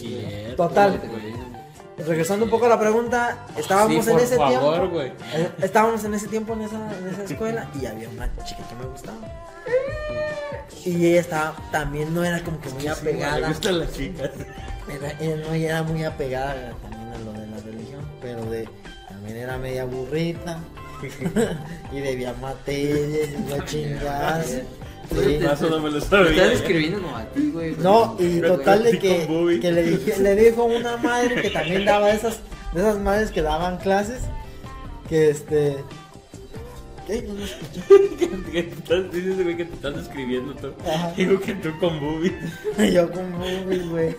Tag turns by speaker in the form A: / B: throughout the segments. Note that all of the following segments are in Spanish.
A: cierto.
B: Total. Regresando un poco a la pregunta, estábamos
A: Sí,
B: en ese
A: favor,
B: tiempo. eh, Estábamos en ese tiempo en esa, en esa escuela y había una chica que me gustaba. Y ella estaba, también no era como que muy apegada.
A: gustan las chicas.
B: Era, ella no era muy apegada también a lo de la religión, pero de también era media burrita y debía materias y la chingada. Sí.
A: No me lo
C: Me
A: sabía.
C: estás escribiendo como a ti, güey.
B: No, y total de que, que le, dije, le dijo una madre que también daba esas, de esas madres que daban clases, que este... ¿Qué? No
A: estás, dices, güey, que te estás escribiendo tú.
B: Ajá.
A: Digo que tú con Bubi.
B: Yo con Bobby, güey.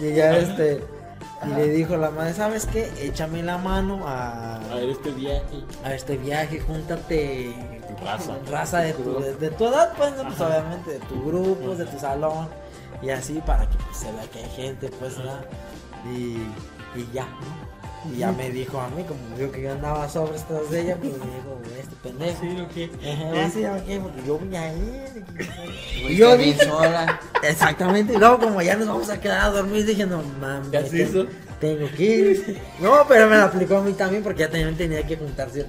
B: Y ya este... Y le dijo la madre, ¿sabes qué? Échame la mano a,
A: A ver este viaje.
B: a este viaje, júntate
A: Raza.
B: raza de tu, de, de tu edad, pues, ¿no? pues obviamente de tu grupo, de tu salón, y así para que pues, se vea que hay gente, pues, ¿verdad? Y, y ya, ¿no? Y ya me dijo a mí, como vio que yo andaba sobre tras de ella, pues me dijo, este pendejo.
A: Sí, lo que.
B: Ajá, va a ser aquí, porque yo voy a ir. Y yo dije,
C: sola.
B: exactamente, y luego como ya nos vamos a quedar a dormir, dije, no mames.
A: ¿Ya se
B: tengo-
A: hizo?
B: Tengo que ir. No, pero me lo aplicó a mí también, porque ya también tenía que juntar cier-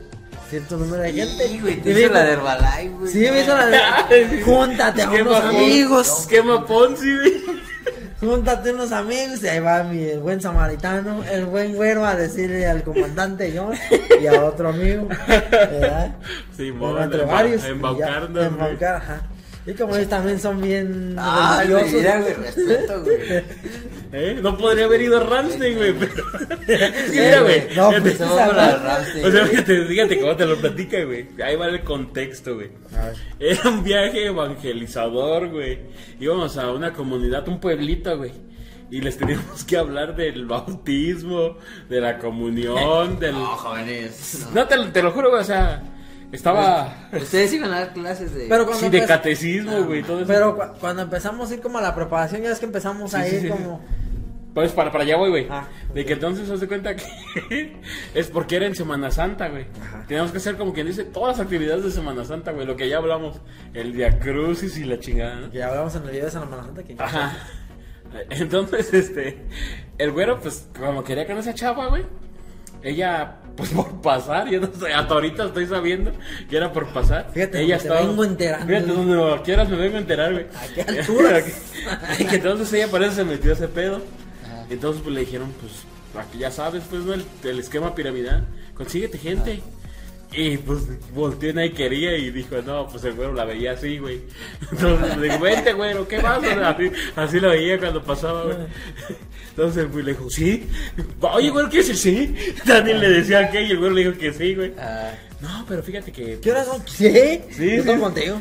B: cierto número de gente.
C: Sí, güey, te hizo la de Herbalife, güey.
B: Sí, me hizo la de. Júntate a unos amigos.
A: Esquema Ponzi, güey.
B: Júntate a unos amigos. Y ahí va mi el buen samaritano, el buen güero a decirle al comandante John y a otro amigo. ¿Verdad?
A: Sí,
B: Bueno, entre varios.
A: embaucando,
B: embaucar, ajá. Y como ellos también son bien
C: Ah,
B: religiosos.
C: mira, güey, respeto, güey.
A: ¿Eh? No podría haber ido a Ramsey, güey. Pero... Mira, güey.
B: No, pues,
C: la Ramsey,
A: O sea, fíjate, fíjate cómo te lo platica, güey. Ahí va el contexto, güey. Era un viaje evangelizador, güey. Íbamos a una comunidad, un pueblito, güey. Y les teníamos que hablar del bautismo, de la comunión, del...
C: No, jóvenes. no.
A: No, te, lo- te lo juro, güey, o sea, estaba...
C: Ustedes iban a dar clases de.
B: Pero cuando
A: Sí, de catecismo, güey, todo eso.
B: Pero cu- cuando empezamos a ir como a la preparación, ya es que empezamos
A: Sí, sí,
B: ir
A: sí.
B: como.
A: Pues para, para allá voy, güey.
B: Ah,
A: De que entonces se de cuenta que es porque era en Semana Santa, güey.
B: Ajá.
A: Teníamos que hacer como quien dice todas las actividades de Semana Santa, güey. Lo que ya hablamos, el Via Crucis y la chingada, ¿no?
B: Que ya hablamos en el video de San Santa que
A: Ajá. Entonces, este, el güero, pues, como quería con esa chava, güey. Ella, pues por pasar, yo no sé, hasta ahorita estoy sabiendo que era por pasar.
B: Fíjate,
A: ella
B: te vengo enterando.
A: Fíjate donde quieras me vengo a enterar, güey.
B: ¿A qué alturas?
A: Entonces ella parece se metió a ese pedo. Entonces pues le dijeron, pues, aquí ya sabes, pues, ¿no? El, el esquema piramidal. Consíguete gente. Y pues volteó y quería y dijo, no, pues el güero la veía así, güey. Entonces le digo, vente, güero, ¿qué pasa? Así, así lo veía cuando pasaba, güey. Entonces pues, le dijo, sí. Oye, güero, ¿qué es sí? Daniel le decía que y el güero le dijo que sí, güey.
C: Ah,
A: No, pero fíjate que...
B: ¿Qué horas son? ¿Qué?
A: Sí,
B: Yo
A: sí.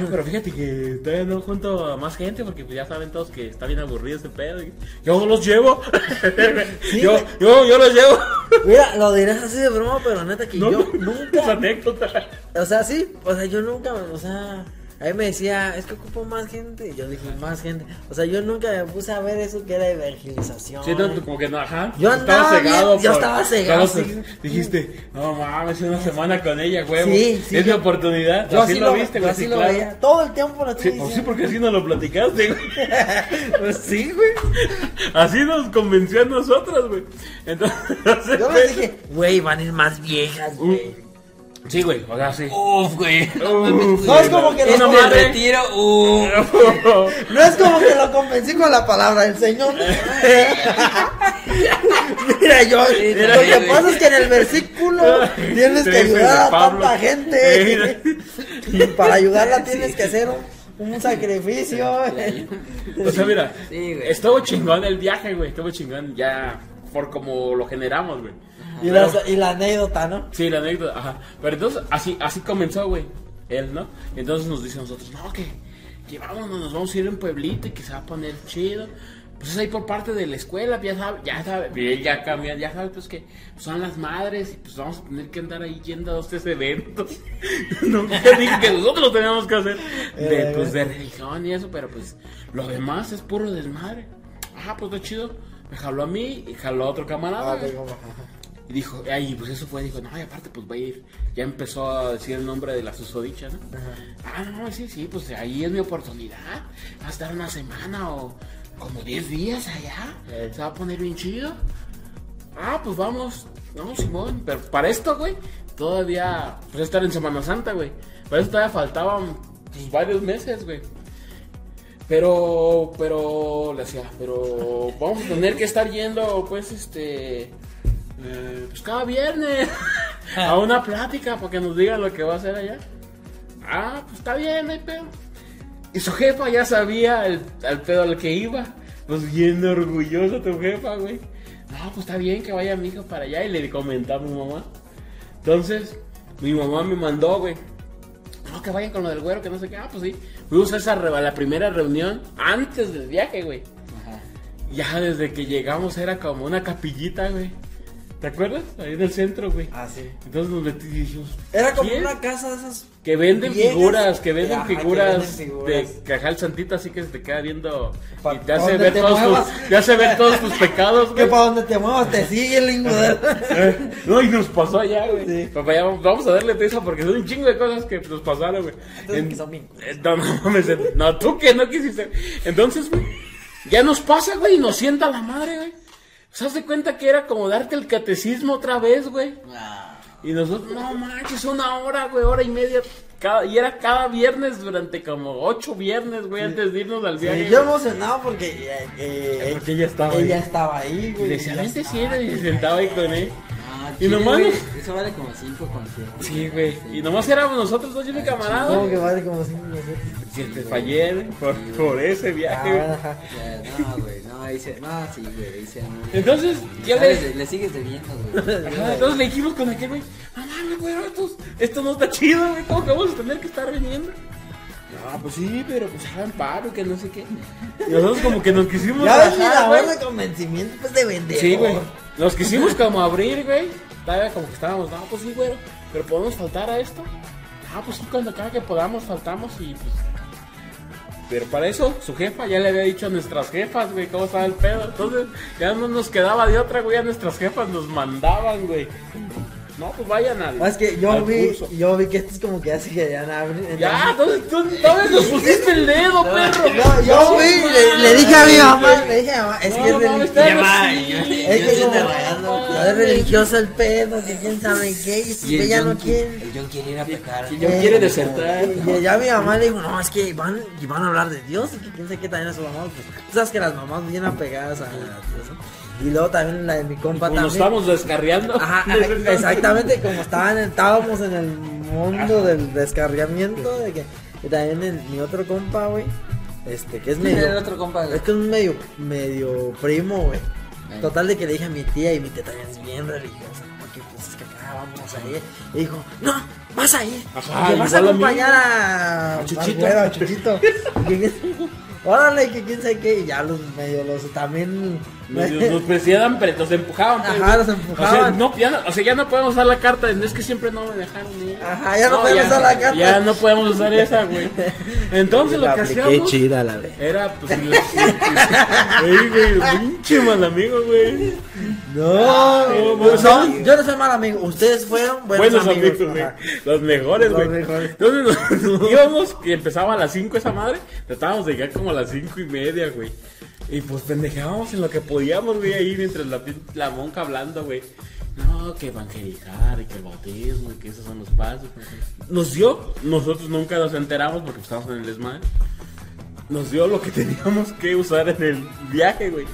A: No, pero fíjate que todavía no junto a más gente porque pues ya saben todos que está bien aburrido ese pedo. Yo los llevo. yo,
B: güey.
A: yo, yo los llevo.
B: Mira, lo dirás así de broma, pero neta que
A: No,
B: yo
A: es
B: nunca.
A: anécdota.
B: O sea, sí, o sea, yo nunca, o sea, a mí me decía, es que ocupo más gente. Y yo dije, más gente. O sea, yo nunca me puse a ver eso que era evangelización.
A: Sí, no, como que no, ajá.
B: Yo
A: Estaba
B: andaba bien, yo
A: por-
B: estaba cegado, sí.
A: Dijiste, no mames, una semana con ella, huevo.
B: Sí, sí,
A: es mi oportunidad.
B: Yo
A: así, lo viste, güey.
B: así
A: sí,
B: lo
A: claro.
B: veía. Todo el tiempo lo
A: Sí, pues sí,
B: diciendo.
A: porque así nos lo platicaste, güey.
B: Pues sí, güey.
A: Así nos convenció a nosotros, güey. Entonces,
B: Yo le dije, güey, van a ir más viejas, güey.
A: Sí, güey, o sea, sí.
C: Uf, güey.
B: No es como que lo
C: no retiro. Uf.
B: No es como que lo convencí con la palabra del Señor. Mira, yo, lo que
C: güey.
B: pasa es que en el versículo tienes que ayudar a tanta gente. Y para ayudarla tienes que hacer un, un sacrificio.
A: O sea, mira,
C: Sí, güey.
A: estuvo chingón el viaje, güey. Estuvo chingón ya por como lo generamos, güey.
B: Y la, y la anécdota, ¿no?
A: Sí, la anécdota, ajá. Pero entonces, así, así comenzó, güey. Él, ¿no? Entonces nos dice a nosotros, no, que, que vámonos, nos vamos a ir a un pueblito y que se va a poner chido. Pues es ahí por parte de la escuela, ya sabe, ya sabe, ya cambia, ya sabe, pues que son las madres y pues vamos a tener que andar ahí yendo a estos eventos. Nunca dije que nosotros lo teníamos que hacer de, pues, de religión y eso, pero pues lo demás es puro desmadre. Ajá, pues está chido. Me jaló a mí y jaló a otro camarada.
B: Ah, ajá.
A: Y dijo, ay, pues eso fue, dijo, no, y aparte, pues va a ir. Ya empezó a decir el nombre de la susodicha, ¿no? Ah, no, sí, sí, pues ahí es mi oportunidad. Va a estar una semana o, como 10 días allá.
B: Eh.
A: Se va a poner bien chido. Ah, pues vamos. No, Simón. Pero para esto, güey, todavía. Pues estar en Semana Santa, güey. Para eso todavía faltaban pues, varios meses, güey. Pero, pero, le decía, pero vamos a tener que estar yendo, pues, este, eh, pues cada viernes a una plática para que nos digan lo que va a hacer allá. Ah, pues está bien, no pedo. Y su jefa ya sabía el, al pedo al que iba. Pues bien orgullosa tu jefa, güey. No, pues está bien que vaya mi hijo para allá y le comentaba a mi mamá. Entonces, mi mamá me mandó, güey. No, que vayan con lo del güero, que no sé qué. Ah, pues sí. Fuimos a, esa, a la primera reunión antes del viaje, güey.
C: Ajá.
A: Ya desde que llegamos era como una capillita, güey. ¿Te acuerdas? Ahí en el centro, güey.
B: Ah, sí.
A: Entonces nos metimos y dijimos.
B: Era como
A: ¿quién?
B: una casa de esas.
A: Que venden
B: viejas.
A: figuras, que venden
B: Ajá, que
A: figuras
B: venden figuras.
A: de cajal santita, así que se te queda viendo
B: Pa-
A: y te hace ver
B: te
A: todos
B: muevas.
A: tus, te hace ver todos tus pecados,
B: Que
A: güey.
B: para donde te muevas te sigue el lingo.
A: No, y nos pasó allá, güey.
B: Sí.
A: Papá, ya vamos- a darle prisa porque son un chingo de cosas que nos pasaron, güey. En-
B: que son bien
A: eh, No, no mames, no, tú que no quisiste. Entonces, güey, ya nos pasa, güey, y nos sienta la madre, güey. ¿Se hace cuenta que era como darte el catecismo otra vez, güey?
C: Ah,
A: Y nosotros, no manches, una hora, güey, hora y media. Cada, y era cada viernes durante como ocho viernes, güey, antes de irnos al viaje.
B: Sí, yo emocionado porque, eh, eh,
A: Porque ella estaba
B: ella
A: ahí.
B: estaba ahí,
A: Y
B: güey.
A: decía,
B: Ella
A: vente,
B: estaba
A: siéntate", y se sentaba ahí con él.
C: Ah,
A: Y nomás
C: güey, Eso vale como cinco conciertos.
A: Sí, güey. Y nomás éramos nosotros dos y mi camarada.
B: ¿Cómo
A: güey.
B: que vale como cinco minutos?
A: Si te fallé güey, por, por ese
B: Ah,
A: viaje.
C: Ya, No, güey, no, ahí se, no, sí, güey, ahí se no.
A: Entonces,
C: ¿Sabes?
A: le,
C: Le sigues debiendo, güey.
A: Ajá, entonces le dijimos con aquel güey, esto no está chido, güey, ¿cómo que vamos a tener que estar viniendo? No, pues sí, pero pues hagan paro, que no sé qué. Y nosotros como que nos quisimos
B: Ya ves
A: güey.
B: de convencimiento, pues de vender.
A: Sí, güey. Nos quisimos como abrir, güey. Todavía como que estábamos, no, pues sí, güey, pero podemos faltar a esto. Ah, pues sí, cuando cada que podamos faltamos y pues... Pero para eso, su jefa ya le había dicho a nuestras jefas, güey, cómo estaba el pedo. Entonces, ya no nos quedaba de otra, güey, a nuestras jefas nos mandaban, güey. No, pues vayan al,
B: Es que yo vi,
A: curso.
B: yo vi que estos como que ya se querían abrir.
A: Ya, entonces tú todavía nos pusiste el dedo, perro.
B: No, yo vi, le, le dije a mi mamá, le dije a mi mamá, es que es
A: No,
B: religioso.
A: así.
B: Es que
C: rayando.
B: es religioso el pedo, que quién sabe qué, y si ella no
C: John-
B: quiere.
C: El John quiere ir a pecar.
A: Y yo quiere desertar.
B: Y ya mi mamá le dijo, no, es que van, y van a hablar de Dios, y que quién sabe qué también a su mamá. Pues, tú sabes que las mamás bien apegadas a Dios, ¿no? Y luego también la de mi compa
A: Como nos
B: también.
A: estamos descarriando.
B: Ajá, exactamente como estaban, estábamos en el mundo del descargamiento, de que y también el- mi otro compa, güey, este, que es
C: El
B: medio,
C: otro compa.
B: es que es medio, medio primo, güey.
C: Ay.
B: Total de que le dije a mi tía y mi tía también es bien religiosa, porque pues es que acá vamos a ir. Y dijo, no, vas a ir,
A: Ajá,
B: que vas a acompañar a,
A: A Chuchito.
B: al güero, a Chuchito. Órale, que quién sabe qué, y ya los medio los también
A: Nos, nos presionaban, pero nos empujaban. pues,
B: Ajá, los empujaban.
A: O sea, no, ya no, o sea, ya no podemos usar la carta. Es que siempre no me dejaron ir.
B: Ajá, ya no podemos usar la carta.
A: Ya no podemos usar esa, güey. Entonces lo que hacíamos
B: chida la verdad.
A: era, pues, Ey, güey, pinche mal amigo, güey.
B: No,
A: No,
B: no,
A: no,
B: yo no soy mal amigo. Ustedes fueron buenos,
A: Buenos amigos, güey. Los mejores,
B: Los
A: güey.
B: mejores.
A: Entonces nos íbamos, que empezaba a las 5 esa madre, tratábamos de llegar como a las 5 y media, güey. Y pues pendejábamos en lo que podíamos, güey, ahí mientras la, la monja hablando, güey. No, que evangelizar y que el bautismo y que esos son los pasos. Nos dio, nosotros nunca nos enteramos porque estábamos en el desmadre. Nos dio lo que teníamos que usar en el viaje, güey.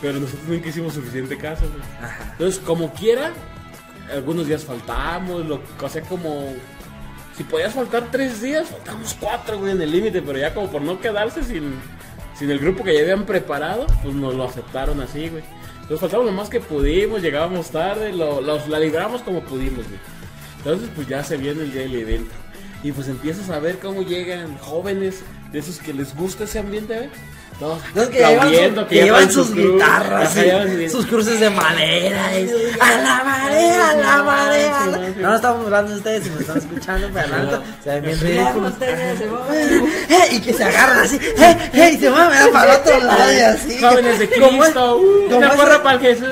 A: Pero nosotros nunca hicimos suficiente caso, güey. Entonces, como quiera, algunos días faltamos, lo, o sea, como... Si podías faltar tres días, faltamos cuatro, güey, en el límite, pero ya como por no quedarse sin, sin el grupo que ya habían preparado, pues nos lo aceptaron así, güey. Entonces faltamos lo más que pudimos, llegábamos tarde, lo, los- la libramos como pudimos, güey. Entonces, pues ya se viene el día del evento. Y pues empiezas a ver cómo llegan jóvenes de esos que les gusta ese ambiente, ¿ves? Todos
B: Los que llevan,
A: que
B: llevan sus
A: su cruz.
B: guitarras, y
A: llevan su-
B: sus cruces de madera. y, a la madera, a la madera. a la-". No, no estamos hablando de ustedes, si me están escuchando, pero neta, se ven bien ridículos. Eh, y que se agarran así, eh, eh, y se van a para el otro lado y así.
A: Jóvenes de Cristo, uh, una porra para el Jesús.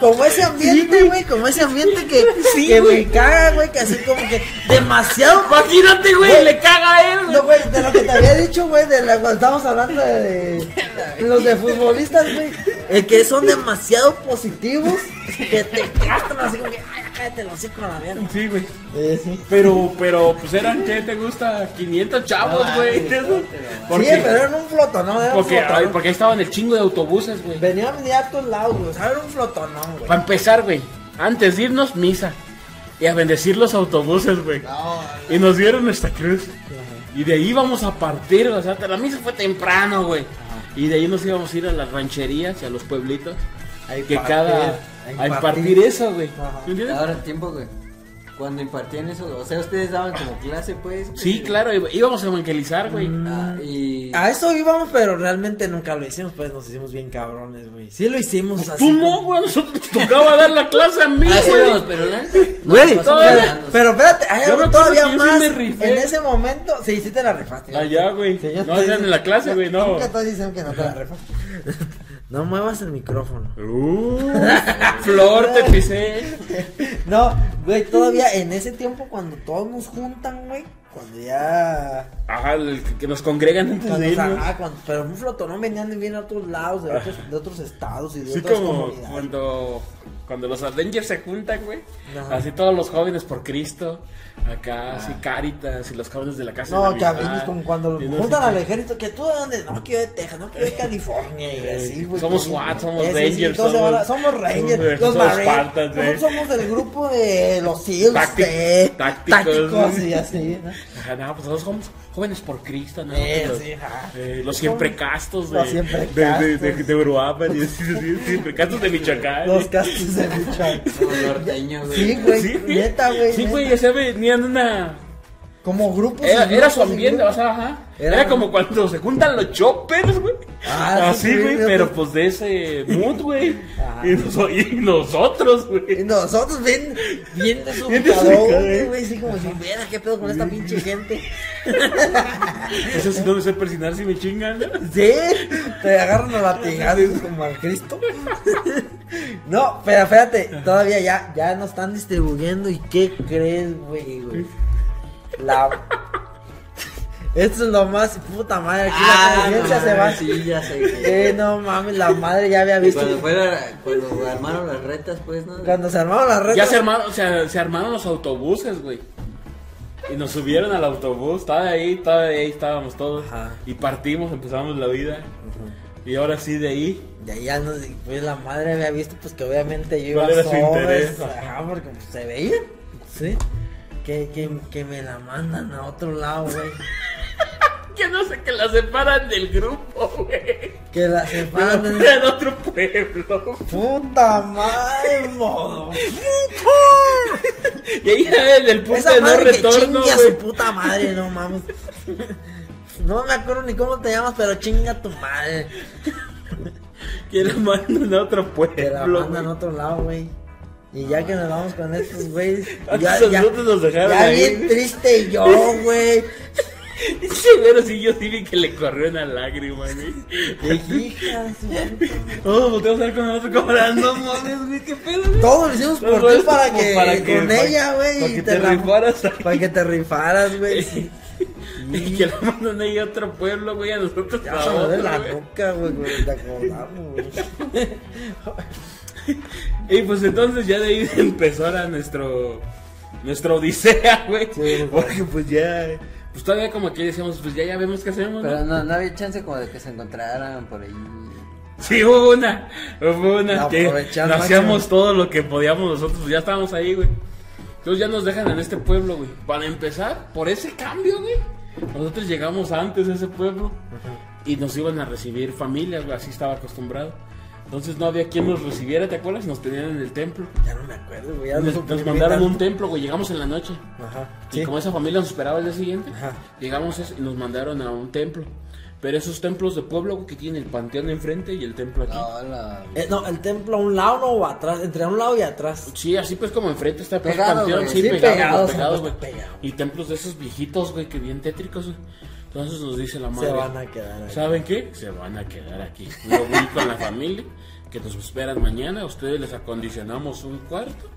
B: Como, ese ambiente, güey, como ese ambiente que, que me caga, güey, que así como que demasiado.
A: Imagínate, güey, le caga a él, güey.
B: No, güey, de lo que te había dicho, güey, de la, cuando estábamos hablando de, de los de futbolistas, güey, que son demasiado positivos, que te gastan así como que, cállate los hocico a la mierda.
A: Sí, güey.
B: Eh, sí.
A: Pero, pero, pues eran, ¿qué te gusta? 500 chavos, güey.
C: Ah,
A: Eso.
B: Sí,
A: Porque,
B: pero era un flotón, ¿no? Era un
A: porque,
B: flotón.
A: ay, porque ahí estaban el chingo de autobuses, güey.
B: Venían de a todos lados, güey, o sea, era un flotonón, güey.
A: Para empezar, güey, antes de irnos, misa. Y a bendecir los autobuses, güey. Y nos dieron nuestra cruz. Y de ahí íbamos a partir, o sea, la misa fue temprano, güey. Y de ahí nos íbamos a ir a las rancherías y a los pueblitos.
B: A
A: Que
B: impartir,
A: cada.
B: a
A: impartir eso, güey.
B: Ajá.
A: ¿Me entiendes?
C: Ahora tiempo, güey. Cuando impartían eso, o sea, ustedes daban como clase, pues.
A: Sí, claro, íbamos a evangelizar, güey.
C: Ah, y.
B: A eso íbamos, pero realmente nunca lo hicimos, pues nos hicimos bien cabrones, güey. Sí lo hicimos así.
A: Tú no, güey, nosotros nos tocaba dar la clase a mí,
C: Ah,
A: güey.
C: pero
B: Güey, espérate, hay
A: Yo
B: algo todavía más.
A: me rifé.
B: En ese momento, sí, sí te la rifaste.
A: Allá, güey.
B: Sí, yo
A: No, ya en la clase, güey, no.
B: Nunca estoy diciendo que no te la rifaste. No muevas el micrófono.
A: Uh, Flor, te pisé.
B: No, güey, todavía en ese tiempo cuando todos nos juntan, güey, cuando ya...
A: Ajá, el que- nos congregan antes
B: Cuando,
A: de
B: o sea,
A: irnos.
B: ah, cuando- pero un flotonón venían de bien a otros lados, de otros, de otros estados y de
A: Así
B: otras
A: como
B: comunidades.
A: cuando, cuando los Avengers se juntan, güey. Así todos los jóvenes por Cristo. Acá, así Caritas y los jóvenes de la casa.
B: No,
A: de
B: que
A: la amistad,
B: como cuando juntan al ejército, que tú de dónde, no, que yo de Texas, no, que yo de California y así, güey.
A: Somos SWAT, somos
B: Eh, sí, sí,
A: Rangers,
B: entonces
A: somos-
B: somos Rangers,
A: somos-
B: los
A: somos
B: Marines,
A: Spartans, eh.
B: somos del grupo de los SEALs,
A: tácticos.
B: tácticos y así, ¿no?
A: Ajá, no, pues nosotros somos jóvenes por Cristo, ¿no?
B: Eh,
A: los,
B: sí, ajá.
A: eh, los siempre castos de,
B: Los siempre
A: de, de, de,
B: castos.
A: de Uruapan y así, así, siempre castos de Michoacán.
B: Los castos de Michoacán.
C: Como norteño, güey.
B: Sí, güey,
A: Sí,
B: neta, güey.
A: Sí, güey, o sea, venían una.
B: Como grupos. y
A: Era, era su
B: y
A: ambiente, o sea, ajá.
B: Era-
A: Era, como cuando se juntan los choppers, güey.
B: Ah, sí,
A: Así,
B: sí,
A: güey,
B: sí,
A: pero pues de ese mood, güey.
B: Ajá.
A: Y, noso- y nosotros,
B: Y
A: güey.
B: nosotros bien, bien desubicados, güey, así como si viera qué pedo con esta pinche gente.
A: Eso sí no me sé persinar si me chingan.
B: Sí, te agarran a latigazos como al Cristo. No, pero espérate, todavía ya, ya nos están distribuyendo y ¿qué crees, güey, güey? La... Esto es lo más puta madre, aquí la conciencia se va.
C: Ah, Sí, ya sé. que-
B: Eh, no mames, la madre ya había visto.
C: cuando fuera, cuando armaron las retas, pues, ¿no?
B: Cuando se armaron las redes.
A: Ya se armaron, o sea, se armaron los autobuses, güey. Y nos subieron al autobús, estaba ahí, estaba ahí, estábamos todos.
B: Ajá.
A: Y partimos, empezamos la vida. Y ahora sí, de ahí.
B: De ahí ya nos, pues la madre había visto pues que obviamente yo iba
A: ¿Cuál era su
B: sobres,
A: interés?
B: ajá, porque pues, se veía, sí, que, que, que me la mandan a otro lado, güey,
A: Que no sé, que la separan del grupo, güey.
B: que la
A: Que la
B: separan,
A: mandan a otro pueblo.
B: puta madre, modo,
A: Y ahí ya del punto
B: esa
A: de no
B: madre que
A: retorno, güey.
B: su puta madre, no mames, no me acuerdo ni cómo te llamas, pero chinga tu madre,
A: Que la mandan a otro pueblo.
B: que la mandan a otro lado, güey. Y ya que nos vamos con estos güeyes, ya, ya,
A: nos dejaron
B: ya
A: ahí,
B: bien
A: güey.
B: triste yo, güey.
A: Sí, pero sí, yo sí vi que le corrió una lágrima, güey.
B: De hija, de su-
A: Todos volteamos a ver con nosotros como, no mames, güey, qué pedo, güey.
B: Todo lo hicimos por ti para
A: como
B: que, con
A: para-
B: ella, güey.
A: Para que te
B: la-
A: rifaras.
B: Para que te rifaras, güey.
A: Y que la mandan ahí a otro pueblo, güey, a nosotros
B: Ya
A: a otro,
B: la
A: güey.
B: nuca, güey, güey, te acordamos, güey.
A: Y pues entonces ya de ahí empezó ahora nuestro nuestra odisea, güey.
B: Sí.
A: Porque pues ya pues todavía como que decíamos, pues ya ya vemos qué hacemos,
C: Pero
A: ¿no?
C: no, no había chance como de que se encontraran por ahí.
A: Sí, hubo una, hubo una
B: La
A: que hacíamos todo lo que podíamos nosotros, pues ya estábamos ahí, güey. Entonces ya nos dejan en este pueblo, güey. Para empezar, por ese cambio, güey. Nosotros llegamos antes a ese pueblo y nos iban a recibir familias, güey, así estaba acostumbrado. Entonces no había quien nos recibiera, ¿te acuerdas? Nos tenían en el templo.
B: Ya no me acuerdo, güey. ya
A: Nos,
B: no
A: nos mandaron un templo, güey. Llegamos en la noche.
B: Ajá.
A: Y
B: Sí.
A: como esa familia nos esperaba el día siguiente,
B: Ajá.
A: llegamos eso y nos mandaron a un templo. Pero esos templos de pueblo, güey, que tienen el panteón enfrente y el templo aquí.
C: Hola.
B: Eh, no, el templo a un lado no o atrás, entre un lado y atrás.
A: Sí, así pues como enfrente está pues, el
C: Pegado,
A: panteón,
C: güey.
A: sí,
B: Sí,
A: pegado,
B: pegado,
A: güey, pegado,
B: pegado.
A: Y templos de esos viejitos, güey, que bien tétricos, güey. Entonces nos dice la madre.
B: Se van a quedar ahí.
A: ¿Saben qué? Se van a quedar aquí. Yo voy con la familia que nos esperan mañana. Ustedes les acondicionamos un cuarto.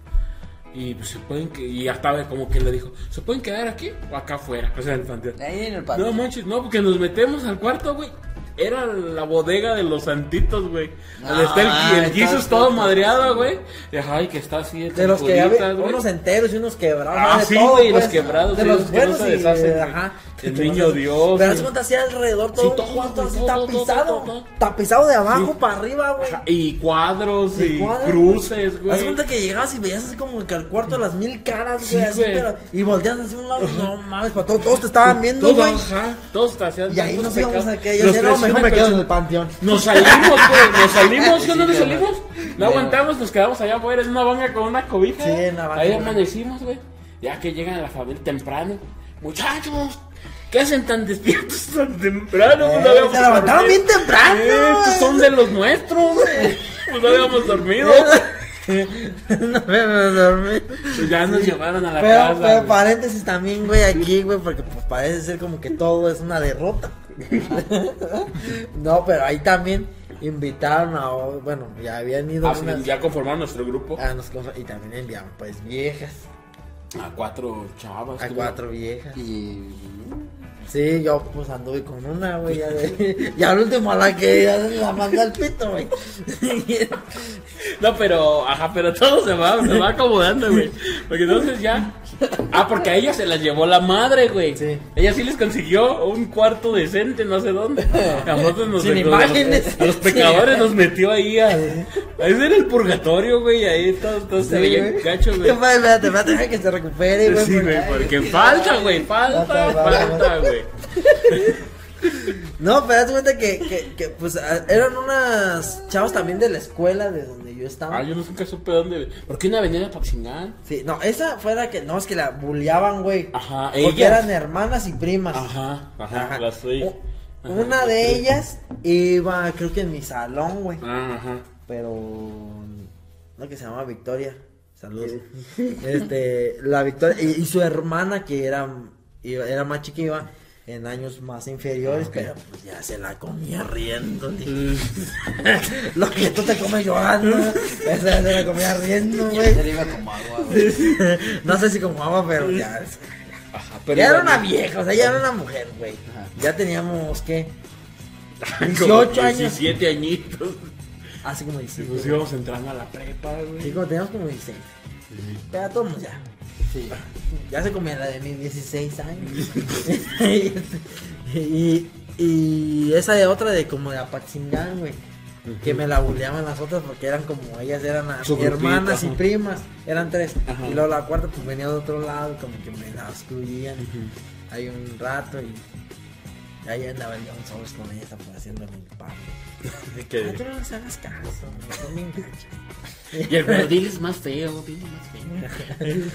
A: Y pues se pueden que y hasta como que le dijo, ¿se pueden quedar aquí o acá afuera? O sea, en el panteón.
C: Ahí en el
A: No
C: patio.
A: manches, no, porque nos metemos al cuarto, güey. Era la bodega de los santitos, güey. Donde
C: No,
A: está el, el
C: está-
A: Jesus todo
C: está-
A: madreado, güey. Y, Ay, que está así
B: De los que había unos enteros y unos quebrados.
A: Ah,
B: ¿no?
A: sí,
B: todo,
A: güey,
B: pues.
A: los quebrados,
B: De
A: sí,
B: los
A: los que no
B: buenos
A: se
B: y
A: deshacen,
B: ajá.
A: El niño Dios,
B: Pero
A: sí.
B: es cuenta así alrededor
A: Sí,
B: todo,
A: todo,
B: cuarto así
A: todo,
B: tapizado.
A: todo.
B: Tapizado de abajo
A: Sí.
B: para arriba, güey.
A: Y cuadros y,
B: cuadros,
A: cruces,
B: Haz
A: güey.
B: cuenta que llegabas y veías así como que al cuarto de las mil caras,
A: Sí,
B: güey. así,
A: güey.
B: pero- y volteas hacia un lado, no mames, para todos, todos te estaban viendo,
A: Todos,
B: güey.
A: todos te hacían
B: Y ahí nos íbamos a que yo no, mejor me quedo en el panteón.
A: Nos salimos, güey, nos salimos, ¿qué
C: Sí,
A: salimos? No aguantamos, nos quedamos allá afuera en una banga con una cobija.
B: Sí, en la.
A: Ahí amanecimos, güey. Ya que llegan a la familia temprano. Muchachos, ¿qué hacen tan despiertos tan temprano?
B: Eh,
A: no habíamos
B: se levantaron
A: dormido.
B: bien temprano,
A: Eh, estos son de los nuestros. Pues no habíamos dormido.
B: no me dormí.
A: Pues ya nos llevaron a la
B: Pero,
A: casa.
B: pero
A: güey.
B: paréntesis también, güey, aquí, güey, porque pues parece ser como que todo es una derrota. no, pero ahí también invitaron a, bueno, ya habían ido
A: Ah,
B: unas-
A: ya conformaron nuestro grupo
B: a nos y también enviaron pues viejas,
A: a cuatro chavas.
B: a cuatro viejas.
C: Y.
B: Sí, yo pues anduve con una, güey, ya de, y al último a la que ya la mandé al pito, güey.
A: No, pero, ajá, pero todo se va, se va acomodando, güey. Porque entonces ya. Ah, porque a ella se las llevó la madre, güey.
B: Sí.
A: Ella sí les consiguió un cuarto decente, no sé dónde. A nosotros nos
B: Sin imágenes.
A: A los pecadores nos metió ahí a. Ahí era el purgatorio, güey. Ahí todo, todo se veía
B: güey.
A: gacho, güey.
B: Espérate, espérate, que se recupere, güey.
A: Sí, güey, porque falta, güey, falta.
B: falta,
A: güey.
B: No, pero haz cuenta que, que, que, pues eran unas chavas también de la escuela de donde yo estaba.
A: Ah, yo nunca supe dónde. ¿Por qué una avenida Paxingán?
B: Sí, no, esa fue la que, no, es que la bulleaban, güey.
A: Ajá,
B: Porque
A: ellas.
B: eran hermanas y primas.
A: Ajá, ajá,
B: Ajá.
A: las soy. Ajá,
B: Una de ellas iba, creo que en mi salón, güey.
A: Ah, ajá.
B: Pero, no, que se llama Victoria. Saludos. este, la Victoria, y, y su hermana, que era, iba- era más chica, iba en años más inferiores,
A: Ah,
B: pero pues ya se la comía riendo. Lo que tú te comes llorando, esa se la comía riendo, güey.
C: Ya le iba como agua, güey.
B: No sé si como agua, pero ya.
A: Ajá,
B: ya era una vieja, o sea, ya era una mujer, güey. Ya teníamos, ¿qué?
A: Como
B: 18 años.
A: 17 añitos.
B: Así como
A: Y
B: 16.
A: pues íbamos entrando a la prepa, güey.
B: Sí, como teníamos como 16. Ya todos ya.
C: Sí.
B: Ya se comía la de mis 16 años. y, y esa de otra de como de Apatzingán, güey. Que me la bulleaban las otras porque eran como ellas eran hermanas y primas, eran tres.
A: Ajá.
B: Y luego la cuarta pues venía de otro lado, como que me la excluían ahí un rato y ahí andaba yo en solos con ella pues, haciendo mi padre.
A: De
B: Ah,
A: que-
B: tú no les hagas caso, no, no me enganches.
A: Y el verdil es más feo, dile más feo.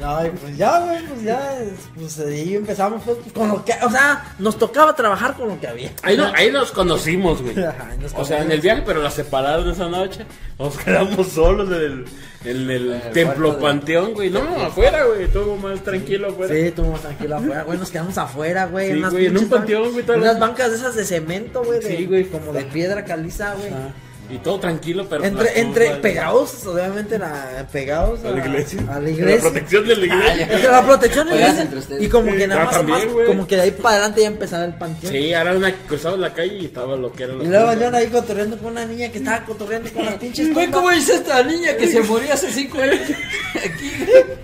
B: No, y pues ya, güey, pues ya, pues ahí empezamos pues, con lo que, o sea, nos tocaba trabajar con lo que había.
A: Ahí, no- ahí nos conocimos, güey.
B: Ajá, nos
A: O sea, en el viaje, pero la separaron esa noche. Nos quedamos solos en el, en el
C: el
A: templo
C: de-
A: panteón, güey. No, afuera, güey. Todo más tranquilo afuera.
B: Sí, estuvimos tranquilos afuera, güey, nos quedamos afuera, güey.
A: Sí,
B: unas
A: güey, en un panteón, güey,
B: Unas bancas de esas de cemento, güey, de,
A: Sí, güey.
B: como de piedra caliza, güey.
A: Ajá. Y todo tranquilo, pero.
B: Entre,
A: la
B: entre
A: curva,
B: pegados, obviamente, la, pegados
A: A la iglesia.
B: A la
A: La
B: iglesia.
A: protección de la iglesia.
B: Entre la protección de la iglesia.
C: entre ustedes.
B: Y como que nada
A: Ah,
B: más,
A: también,
B: más-
A: güey.
B: como que de ahí para adelante ya empezaba el panteón.
A: Sí, ahora una cruzaba la calle y estaba lo que era la
B: Y luego yo ahí cotorreando con una niña que estaba cotorreando con las pinches
C: Güey. ¿cómo dice esta niña que se murió hace cinco años? Aquí,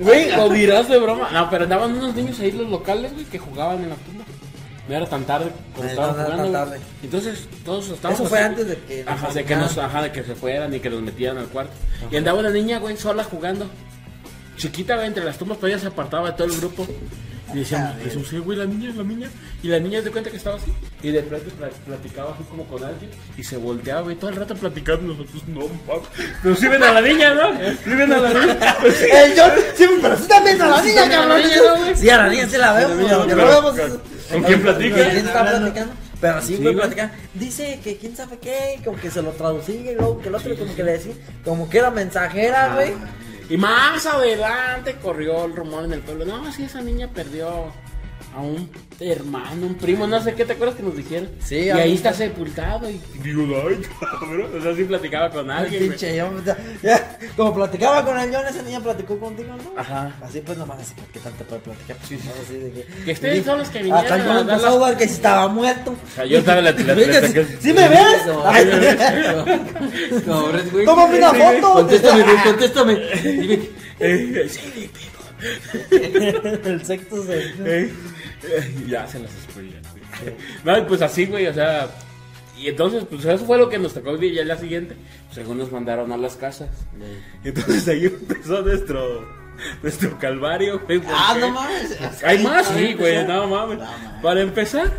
A: Güey, lo dirás de broma. No, pero andaban unos niños ahí, los locales, güey, que jugaban en la tumba. No era tan tarde cuando estaban
B: no,
A: jugando.
B: tan tarde.
A: Entonces, todos estábamos.
B: Eso fue
A: así,
B: antes de que nos
A: Ajá, de que, nos, ajá, de que se fueran y que nos metieran al cuarto. Y andaba una niña, güey, sola jugando. Chiquita, güey, entre las tumbas, pero ella se apartaba de todo el grupo. Y decíamos, decíamos, sí, güey, la niña, la niña. Y la niña se cuenta que estaba así. Y de repente pla- platicaba así como con alguien. Y se volteaba, güey, todo el rato platicando. Nosotros, no. Pero sí ven a la niña, ¿no? Sí ven a la niña.
B: Eh, yo, sí, pero sí están viendo a la niña,
A: están viendo a la
B: cabrón.
A: niña, ¿no, güey?
B: Sí, a la niña sí la vemos,
A: pero-. ¿con quién platica?
B: ¿Con quién está platicando? Pero sí,
A: Sí,
B: güey,
A: güey.
B: platicando. Dice que quién sabe qué, como que se lo traducía y luego que el otro como que le decía, como que era mensajera, güey.
A: Y más adelante corrió el rumor en el pueblo. No, sí, esa niña perdió a un hermano, un primo, no sé qué, ¿te acuerdas que nos dijeron?
B: Sí,
A: y ahí está sepultado y digo, ay, cabrón, o sea, sí platicaba con alguien. güey.
B: pinche ya, como platicaba con el John, esa niña platicó contigo, ¿no?
A: Ajá.
B: Así pues nomás así, ¿por qué tanto puede platicar?
A: Sí, sí.
B: No, así de que,
A: Que ustedes
B: y-
A: son los que vinieron
B: Hasta
A: a
B: yo
A: dar
B: empezó
A: las-
B: a dudar que si estaba muerto.
A: O sea, yo estaba en la la- la-
B: Oiga,
A: la-
B: ¿sí- ¿Sí me ves?
C: No,
B: Ay,
C: Red, güey.
B: Tómame una foto.
C: Contéstame, güey, contéstame. Dime.
A: Eh, sí,
B: el sexto se...
A: Eh, eh, ya se las spoilé. No, y pues así, güey, o sea. Y entonces, pues eso fue lo que nos tocó vivir ya el día siguiente. Según nos mandaron a las casas. Y entonces ahí empezó nuestro, nuestro calvario, güey.
B: Ah, no mames.
A: Hay más, sí, güey, no mames. Para empezar,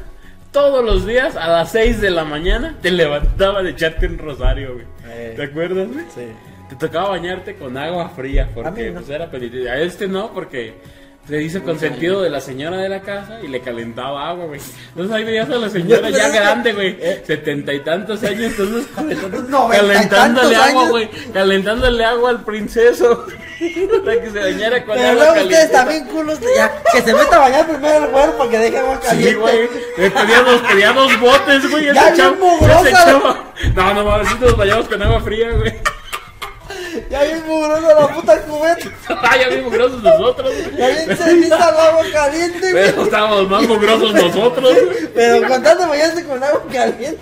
A: todos los días a las 6 de la mañana te levantaban de echarte un rosario, güey.
B: Eh.
A: ¿Te acuerdas, güey?
B: Sí.
A: Te tocaba bañarte con agua fría porque
B: A mí no.
A: pues, era penitencia. A este no, porque se hizo consentido de la señora de la casa y le calentaba agua, güey. Entonces ahí veías a la señora ya grande, güey. Setenta y tantos años, entonces calentándole agua, güey. Calentándole agua al princeso. Para que se bañara con
B: Pero
A: agua
B: luego ustedes
A: caliente.
B: también culos, ya, que se meta a bañar primero el güero para que deje agua
A: Sí,
B: caliente.
A: güey. Le pedía dos, botes, güey.
B: Ya
A: Ese
B: bien mugrosa.
A: No, no mames, sí nos bañamos con agua fría, güey.
B: Ya bien mugrosa la puta cubeta.
A: Ay, ya bien mugrosos nosotros.
B: Ya bien servida el agua caliente, güey.
A: Pero estábamos más mugrosos nosotros, güey.
B: Pero con tanto bañarse con agua caliente.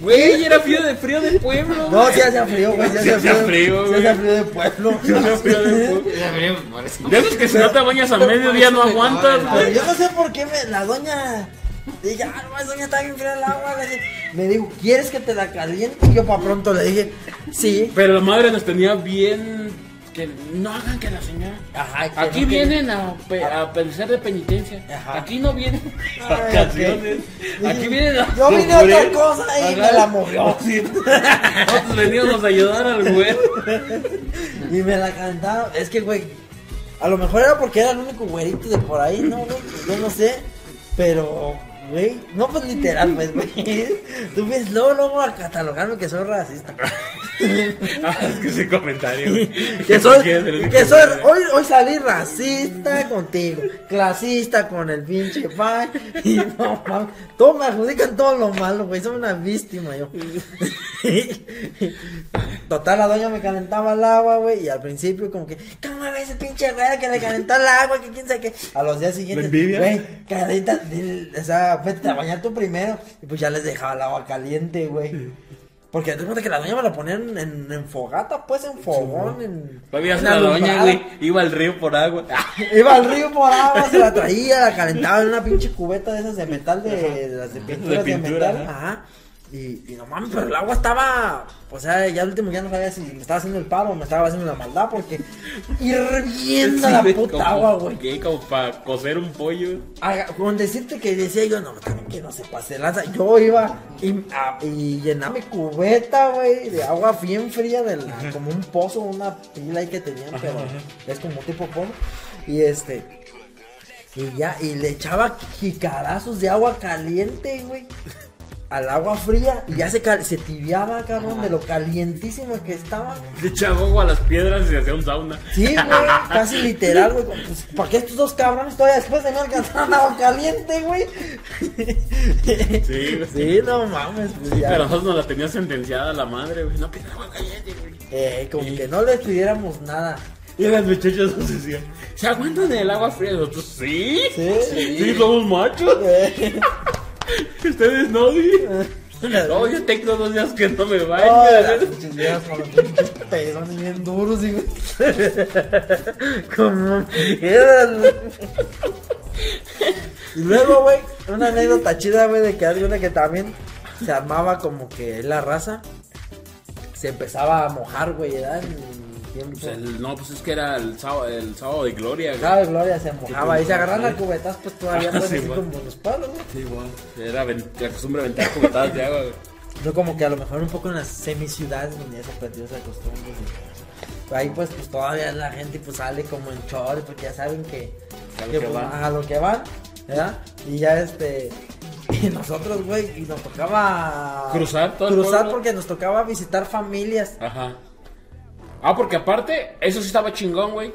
A: Güey, era frío de frío de pueblo.
B: No, sí hacía frío, güey. Sí
A: Sí hacía frío,
B: Sí
A: güey.
B: hacía frío de pueblo.
A: Sí hacía frío de pueblo. De esos que si no te bañas a mediodía no aguantas, güey.
B: yo no sé por qué me, la doña. Dije, ah, no, doña está bien fría el agua. le dije. Me dijo, ¿quieres que te la caliente? Y yo para pronto le dije, sí.
A: Pero la madre nos tenía bien. Que no hagan que la señora.
B: Ajá, que
A: Aquí
B: no, que-
A: vienen a, pe- a perecer de penitencia.
B: Ajá.
A: Aquí no vienen
B: Ay,
A: vacaciones.
B: ok.
A: Aquí vienen a.
B: Yo vine a otra
A: sufrir.
B: cosa y
A: Ajá.
B: me la movió.
A: Sí. Nosotros veníamos a ayudar al güey.
B: Y me la cantaron. Es que, güey, a lo mejor era porque era el único güerito de por ahí, ¿no, güey? Yo no sé. Pero, güey, no pues literal, pues, güey. Tú ves luego, luego a catalogarme que soy racista.
A: Ah, es que ese comentario, güey.
B: Que soy, hoy, hoy salí racista contigo, clasista con el pinche pai, y no mames, todo me adjudican todo lo malo, güey, soy una víctima yo. Total, la doña me calentaba el agua, güey, y al principio como que, ¿cómo ves ese pinche güey que le calentó el agua, que quién sabe qué? A los días siguientes, güey, dile, o sea, vete a bañar tú primero, y pues ya les dejaba el agua caliente, güey. Porque te cuenta que la doña me la ponían en, en fogata, pues, en fogón, en...
A: Todavía
B: en
A: la doña, güey. Iba al río por agua.
B: Iba al río por agua, se la traía, la calentaba en una pinche cubeta de esas de metal, de, de las de pinturas de,
A: pintura,
B: metal.
A: ajá.
B: Ajá. Y, y no mames, pero el agua estaba. O sea, ya al último ya no sabía si me estaba haciendo el paro o me estaba haciendo la maldad, porque hirviendo la
A: Sí,
B: puta
A: como-
B: agua, güey.
A: ¿qué? Como para cocer un pollo.
B: Haga- Con decirte que decía yo, no, también que no se pase de lanza. Yo iba y, a- y llenaba mi cubeta, güey, de agua bien fría, del, como un pozo, una pila ahí que tenían, pero es como tipo pozo. Y este, y ya, y le echaba jicarazos de agua caliente, güey. Al agua fría y ya se, cal- se tibiaba, cabrón, de lo calientísimo que estaba.
A: Le echaba a las piedras y se hacía un sauna.
B: Sí, güey, casi literal, güey. Pues, ¿Para qué estos dos cabrones todavía después de no alcanzar agua caliente, güey?
A: Sí.
B: Sí, no mames, pues ya.
A: Pero nosotros nos la tenía sentenciada la madre, güey. No pida agua caliente, güey.
B: Eh, como que no les pidiéramos nada.
A: Y las muchachas nos decían, ¿se aguantan el agua fría? Nosotros, ¿sí?
B: Sí.
A: Sí, somos machos.
B: Eh,
A: Ustedes no. No, yo tengo dos días que no me baño.
B: oh, pinches pezones bien duros y güey. Como piedras, güey. Y luego, güey, una anécdota chida, güey, de que hay una que también se armaba como que la raza se empezaba a mojar, güey, ¿verdad? En
A: Pues el- no, pues es que era el sábado, el sábado de gloria, güey.
B: Claro, Gloria se mojaba y se agarran
A: Sí.
B: a cubetas, pues todavía
A: Ah,
B: pues,
A: sí,
B: así como los palos, güey.
A: Sí, güey. Era la costumbre de aventar cubetadas de agua, güey.
B: No como que a lo mejor un poco en las semiciudades donde ya se perdió esa costumbre. Ahí pues pues todavía la gente pues sale como en chores porque ya saben que,
A: A lo
B: que,
A: que
B: pues,
A: van.
B: a lo que van, ¿verdad? Y ya este y nosotros, güey, y nos tocaba
A: Cruzar todo
B: cruzar porque nos tocaba visitar familias.
A: Ajá. Ah, porque aparte, eso sí estaba chingón, güey.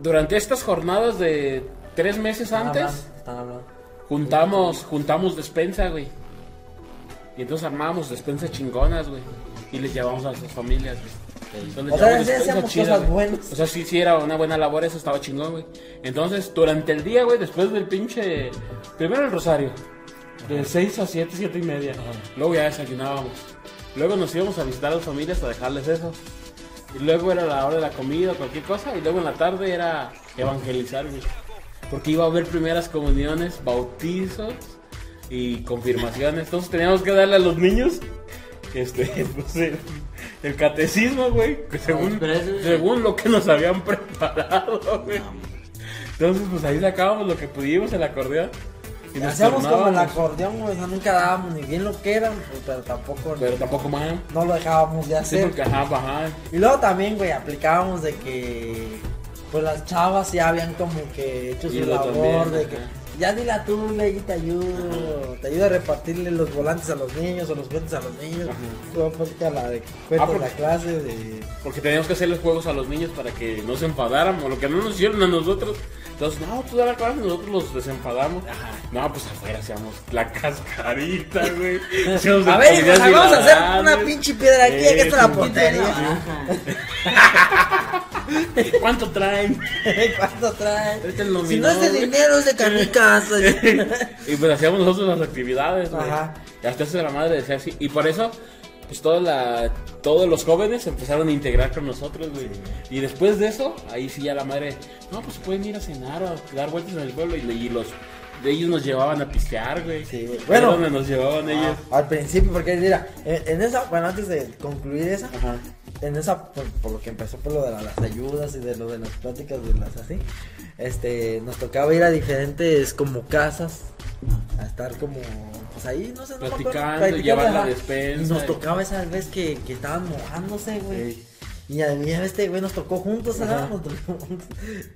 A: Durante estas jornadas de tres meses antes,
B: man, están hablando?
A: Juntamos, juntamos despensa, güey. Y entonces armábamos despensas chingonas, güey. Y les llevamos a sus familias, güey. Entonces,
B: O sea, hacíamos cosas buenas.
A: O sea, sí, sí era una buena labor, eso estaba chingón, güey. Entonces, durante el día, güey, después del pinche... Primero el rosario. De 6 a 7, 7 y media. Luego ya desayunábamos. Luego nos íbamos a visitar a las familias a dejarles eso. Y luego era la hora de la comida, cualquier cosa. Y luego en la tarde era evangelizar, güey. Porque iba a haber primeras comuniones, bautizos y confirmaciones. Entonces teníamos que darle a los niños este, pues, el, el catecismo, güey. Que según, según lo que nos habían preparado, güey. Entonces, pues ahí sacábamos lo que pudimos, el acordeón. Y nos
B: Hacíamos como el acordeón, güey, o sea, nunca dábamos ni bien lo que eran, pues, pero tampoco
A: Pero tampoco más.
B: no lo dejábamos de
A: Sí,
B: hacer.
A: porque ajá, ajá.
B: Y luego también, güey, aplicábamos de que pues las chavas ya habían como que hecho
A: Y
B: su labor
A: también,
B: de que ya dile a tú, Legui, te ayudo, te ayuda a repartirle los volantes a los niños o los cuentos a los niños.
A: Ajá.
B: Tú a la de
A: Ah,
B: de
A: porque-
B: la clase de
A: Porque teníamos que hacerles juegos a los niños para que no se enfadaran, o lo que no nos hicieron a nosotros. Entonces, no, tú da la clase, nosotros los desenfadamos. No, pues afuera hacíamos la cascarita, güey. De
B: A ver, hijos, vamos a hacer una pinche piedra aquí, aquí está la portería.
C: Ajá.
A: ¿Cuánto traen?
B: ¿Cuánto trae?
A: Ahorita el
B: Si no es de dinero, es de canicas.
A: y pues hacíamos nosotros las actividades, güey.
B: Ajá.
A: Y hasta eso la madre decía así. Y por eso, pues toda la, todos los jóvenes empezaron a integrar con nosotros, güey. Y después de eso, ahí sí ya la madre, no, pues pueden ir a cenar o a dar vueltas en el pueblo. Y, y los de ellos nos llevaban a pistear, güey.
B: Sí, güey.
A: Bueno, donde nos llevaban ellos.
B: Al principio, porque mira, en, en esa, bueno, antes de concluir esa,
A: Ajá.
B: en esa, por, por lo que empezó por lo de la- las ayudas y de lo de las pláticas de las así, este, nos tocaba ir a diferentes como casas, a estar como, pues ahí, no sé, no me
A: Platicando, llevar la despensa.
B: Y nos tocaba esa vez que, que estaban mojándose, güey. Y a mí a este güey nos tocó juntos.
A: Ajá.
B: Nos tocó juntos.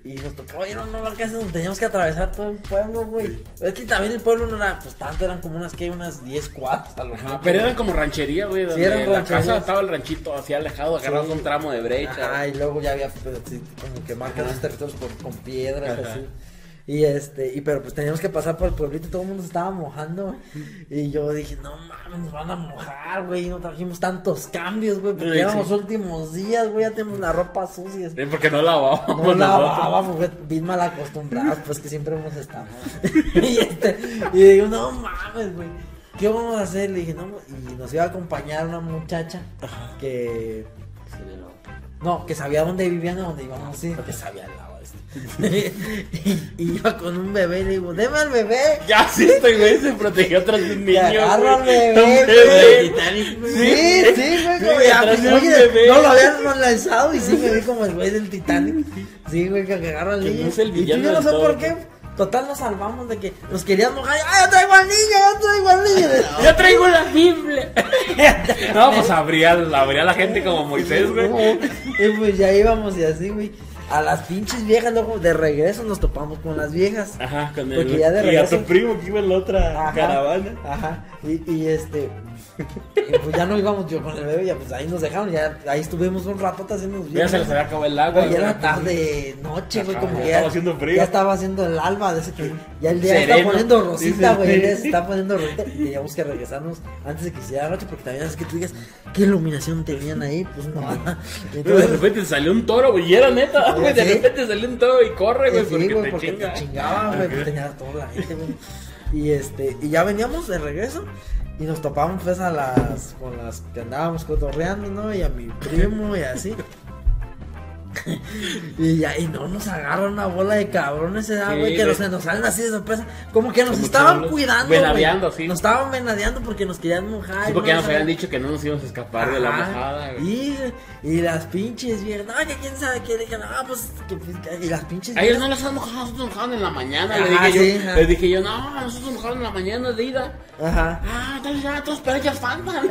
B: Y nos tocó ir a una barca donde teníamos que atravesar todo el pueblo, güey. Es que también el pueblo no era, pues tanto, eran como unas, que Unas 10 cuadras a lo mejor.
A: pero eran como ranchería, güey. Donde
B: eran
A: la casa estaba el ranchito así alejado, agarramos
B: Sí.
A: un tramo de brecha.
B: Ajá, y luego ya había pues, sí, como que marcas los territorios por, con piedras
A: Ajá.
B: así. Y este, y pero pues teníamos que pasar por el pueblito y todo el mundo se estaba mojando, güey. Y yo dije, no mames, nos van a mojar, güey. No trajimos tantos cambios, güey. Porque
A: Sí, sí.
B: los últimos días, güey. Ya tenemos la ropa sucia.
A: Sí, porque no lavábamos.
B: No lavábamos, güey, bien mal acostumbrados, pues que siempre hemos estado. y, este, y digo, no mames, güey. ¿Qué vamos a hacer? Le dije, no, y nos iba a acompañar una muchacha que no, que sabía dónde vivían, a dónde íbamos ir, que sabía este. Y, y iba con un bebé le digo, deme al bebé.
A: Ya sí, este güey se protegió de un niño.
B: agarra
A: güey.
B: al bebé,
A: bebé.
B: Sí, sí, güey, como ya, pues, oye,
A: bebé.
B: no lo habían lanzado y sí me vi como el güey del Titanic. Sí, güey, que agarra al niño.
A: no
B: y yo no sé
A: todo.
B: por qué. Total nos salvamos de que nos querían mojar. ¡Ah, yo traigo al niño! ¡Yo traigo al niño!
A: Yo traigo la Biblia. no, pues abría, abría la gente como Moisés, güey.
B: Y pues ya íbamos y así, güey. A las pinches viejas, luego de regreso nos topamos con las viejas.
A: Ajá, con
B: Porque
A: el.
B: ya de
A: y a
B: regreso-
A: tu primo que iba en la otra
B: Ajá,
A: caravana.
B: Ajá. Y, y este. y pues ya no íbamos yo con el bebé, ya pues ahí nos dejaron, ya ahí estuvimos un ratote haciendo
A: Ya se les había acabado el agua.
B: Ya era tarde, noche, güey, como
A: ya
B: que
A: estaba haciendo frío.
B: Ya estaba haciendo el alba, de ese que ya el día está poniendo rosita,
A: Sí, sí,
B: güey,
A: sí.
B: se está poniendo rosita y teníamos que regresarnos antes de que se hiciera noche, porque también es que tú digas, ¿qué iluminación tenían ahí? Pues no,
A: Pero de
B: entonces,
A: repente salió un toro, güey. Y era neta, güey. De repente salió un toro y corre, güey. porque, te
B: porque
A: chinga.
B: te chingaban, güey, pues tenía toda la gente, güey. Y este, y ya veníamos de regreso y nos topamos pues a las, con las que andábamos cotorreando, ¿no? Y a mi primo y así. Y ya, y no nos agarra una bola de cabrones, ¿eh,
A: Sí,
B: güey, que nos, nos salen así de sorpresa. Como que nos
A: Como
B: estaban cuidando,
A: Venadeando, sí.
B: Nos estaban venadeando porque nos querían mojar.
A: Sí, porque ya
B: no
A: nos habían dicho que no nos íbamos a escapar de la mojada, güey.
B: Y, y las pinches viejas, que quién sabe qué, le dije, no, pues, que, pues, que- y las pinches
A: A ellos no les han mojado, nosotros nos mojaron en la mañana.
B: Ajá,
A: le dije
B: sí,
A: yo, les dije yo, no, nosotros nos mojaron en la mañana de ida.
B: Ajá.
A: Ah, entonces ya todos, pero ellas faltan.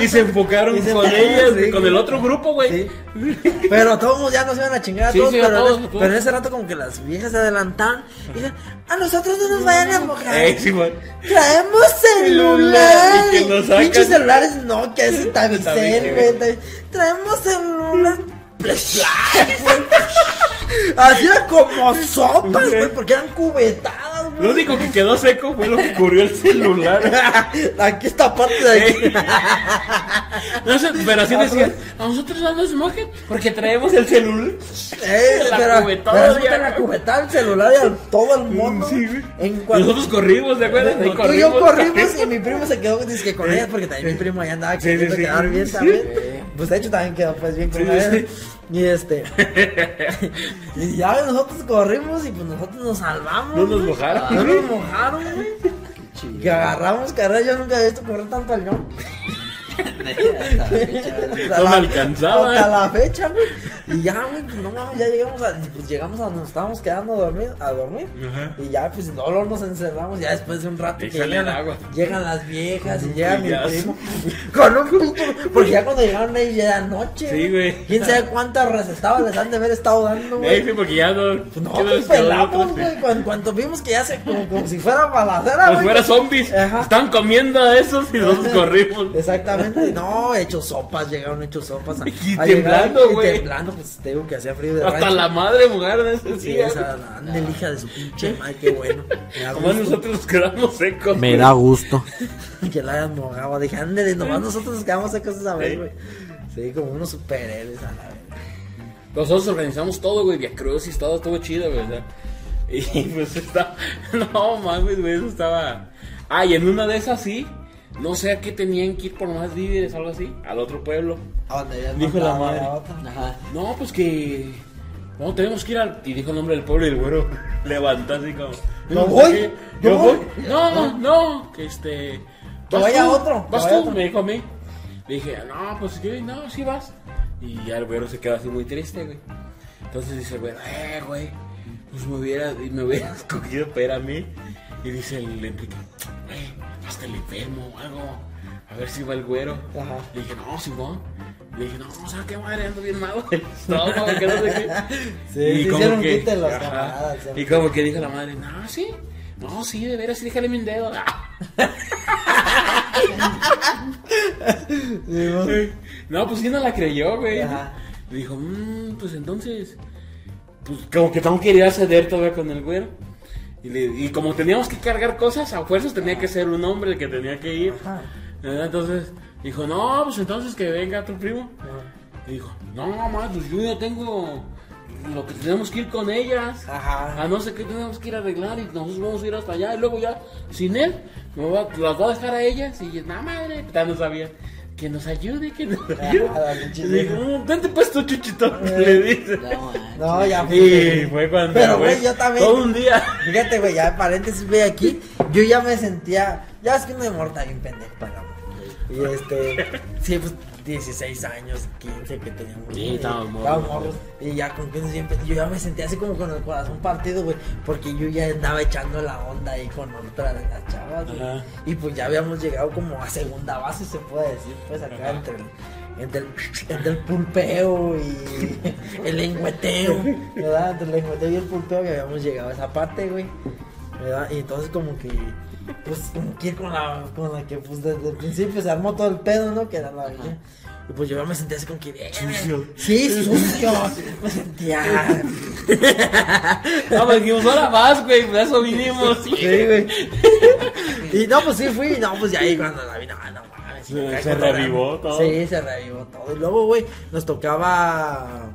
A: Y se enfocaron
B: Y se
A: con ellas, con el otro grupo, güey.
B: Sí. Pero todos ya nos iban a chingar a
A: Sí,
B: todos,
A: sí, a
B: pero,
A: todos,
B: en,
A: a todos.
B: pero en ese rato como que las viejas se adelantaron y dijeron, a nosotros no nos vayan a mojar.
A: Ey, sí, güey.
B: Traemos
A: Celular, y que nos
B: Pinches celulares Nokia, ese
A: Tabicel,
B: Tabicel, güey. Traemos celular. Así era como sopas, güey, porque eran cubetadas.
A: Lo único que quedó seco fue lo que cubrió el celular.
B: Aquí esta parte de aquí.
A: No sé, pero así decían, a nosotros no nos mojen porque traemos el celular.
B: Eh,
A: La
B: pero,
A: cubetada,
B: pero la cubetada, el celular y al todo el mundo.
A: Sí, güey.
B: En cuanto
A: Nosotros corrimos, ¿de acuerdo? Ahí
B: Tú y yo corrimos y mi primo se quedó con ellas porque también mi primo allá andaba queriendo
A: sí, sí.
B: quedar bien
A: Sí.
B: también. Pues de hecho también quedó pues bien con ellas. Y este. y ya nosotros corrimos y pues nosotros nos salvamos.
A: No nos mojaron.
B: No nos mojaron, güey. Que agarramos carrera, yo nunca había visto correr tanto al león.
C: Hasta la fecha, güey.
B: Hasta
A: No me
B: la-
A: alcanzaba.
B: Hasta la fecha, güey. Y ya, güey, pues no mames, ya llegamos a, pues llegamos a donde nos estábamos quedando a dormir, a dormir.
A: Ajá.
B: Y ya, pues no nos encerramos, ya después de un rato que llegan,
A: el agua.
B: llegan las viejas y llega mi primo con un pito, porque ya cuando llegaron ahí ya era noche.
A: Sí, güey.
B: Quién sabe cuántas recetadas les han de haber estado dando, güey.
A: sí, porque ya no.
B: Pues no,
A: ¿qué
B: pues
A: nos
B: pelamos, güey. Cuando, cuando vimos que ya se, como, como si fuera balacera,
A: Como si fuera zombies.
B: Ajá.
A: Están comiendo a esos y nosotros corrimos.
B: Exactamente, no, hechos sopas, llegaron hechos sopas. a-
A: Y
B: a
A: temblando, güey.
B: temblando, pues te digo que hacía frío de
A: Hasta
B: rancho.
A: la madre mujer de ese
B: Sí,
A: día.
B: esa, ándale, hija de su pinche madre, qué bueno. Gusto.
A: nosotros nos quedamos secos.
B: Me da gusto. que la hayan mojado. Dije, ándale, nomás nosotros nos quedamos secos esa vez,
A: Sí.
B: güey. Sí, como unos superhéroes a la vez.
A: Nosotros organizamos todo, güey, Via Crucis, todo estuvo chido, güey. sea, Y pues está. No mames, güey, eso estaba. Ah, y en una de esas sí. No sé a qué tenían que ir por más víveres, algo así, al otro pueblo.
B: ¿A
A: Dijo la
B: a
A: madre.
C: Ajá.
A: No, pues que. No, tenemos que ir al. Y dijo el nombre del pueblo y el güero levantó así como.
B: ¿No
A: sé
B: voy?
A: qué.
B: ¿Yo
A: Yo
B: voy?
A: voy. No, no, que este.
B: Que vaya
A: tú,
B: otro,
A: Vas tú,
B: otro.
A: me dijo a mí. Le dije, no, pues que no, sí vas. Y ya el güero se quedó así muy triste, güey. Entonces dice el güero, eh, güey. Pues me hubiera, me hubiera escogido para mí. Y dice el Enrique, güey, hasta el enfermo o algo. A ver si va el güero.
B: Ajá.
A: Le dije, no, Simón. Le dije, no, ¿sabes qué madre? Ando bien malo. del estómago, que no sé qué.
B: Sí, se hicieron quite los
A: ajá.
B: camaradas,
A: Y como que dijo la madre, no, sí. No, sí, de veras, sí, déjale mi dedo.
B: Sí,
A: No, pues sí no la creyó, güey.
B: Ajá.
A: Le dijo, mmm, pues entonces. Pues como que tengo que ir a ceder todavía con el güero. Y, le- y como teníamos que cargar cosas, a fuerzas tenía que ser un hombre el que tenía que ir. Entonces dijo, no, pues entonces que venga tu primo. Y dijo, no, mamá, pues yo ya tengo lo que tenemos que ir con ellas.
B: Ajá.
A: A no sé qué tenemos que ir a arreglar y nosotros vamos a ir hasta allá. Y luego ya, sin él, me voy a- las voy a dejar a ellas. Y yo, no, madre, ya no sabía. Que nos ayude, que nos ayude. dijo, "Mm, pues tu chuchito. Le dice.
C: No,
B: ya
A: Y fue cuando.
B: Pero,
A: güey,
B: yo también.
A: Todo un día.
B: Fíjate, güey, ya paréntesis, güey, aquí. Yo ya me sentía. Ya es que de morta bien pendejo para Y este. Sí, pues 16 años, 15 que teníamos.
A: Sí, estábamos morros.
B: Y ya con 15 siempre. Yo ya me sentía así como con el corazón partido, güey. Porque yo ya andaba echando la onda ahí con otra de las chavas, güey. Y pues ya habíamos llegado como a segunda base, se puede decir, pues acá
A: Ajá.
B: entre el. Entre el, entre el pulpeo y el lengüeteo, ¿verdad? Entre el lengüeteo y el pulpeo que habíamos llegado a esa parte, güey. ¿verdad? Y entonces como que, pues, como que ir con la, con la que, pues, desde el principio se armó todo el pedo, ¿no? Que era la niña. Y pues yo me sentía así como que,
A: Sucio.
B: Sí, sucio. Me sentía.
A: No, pues dijimos, ahora más, güey, por eso vinimos.
B: Sí, güey. Y no, pues sí fui, no, pues ya ahí cuando la vi, no, no mames.
A: Se- se
B: con
A: revivó todo.
B: Sí, se revivó todo. Y luego, güey, nos tocaba.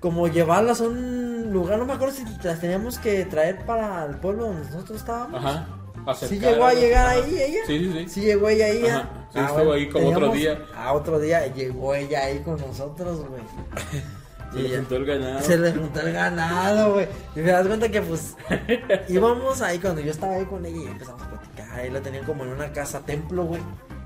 B: Como llevarlas a un lugar, no me acuerdo si las teníamos que traer para el pueblo donde nosotros estábamos.
A: Ajá.
B: ¿Sí
A: acercar
B: llegó a llegar
A: Ajá.
B: ahí ella?
A: Sí, sí, sí.
B: Sí llegó ella ahí.
A: Ajá.
B: ¿ah?
A: Sí, estuvo ahí como otro día.
B: A otro día llegó ella ahí con nosotros, güey.
A: Se le juntó el ganado.
B: Se le juntó el ganado, güey. Y me das cuenta que, pues, íbamos ahí cuando yo estaba ahí con ella y empezamos a platicar. Ahí la tenían como en una casa templo, güey.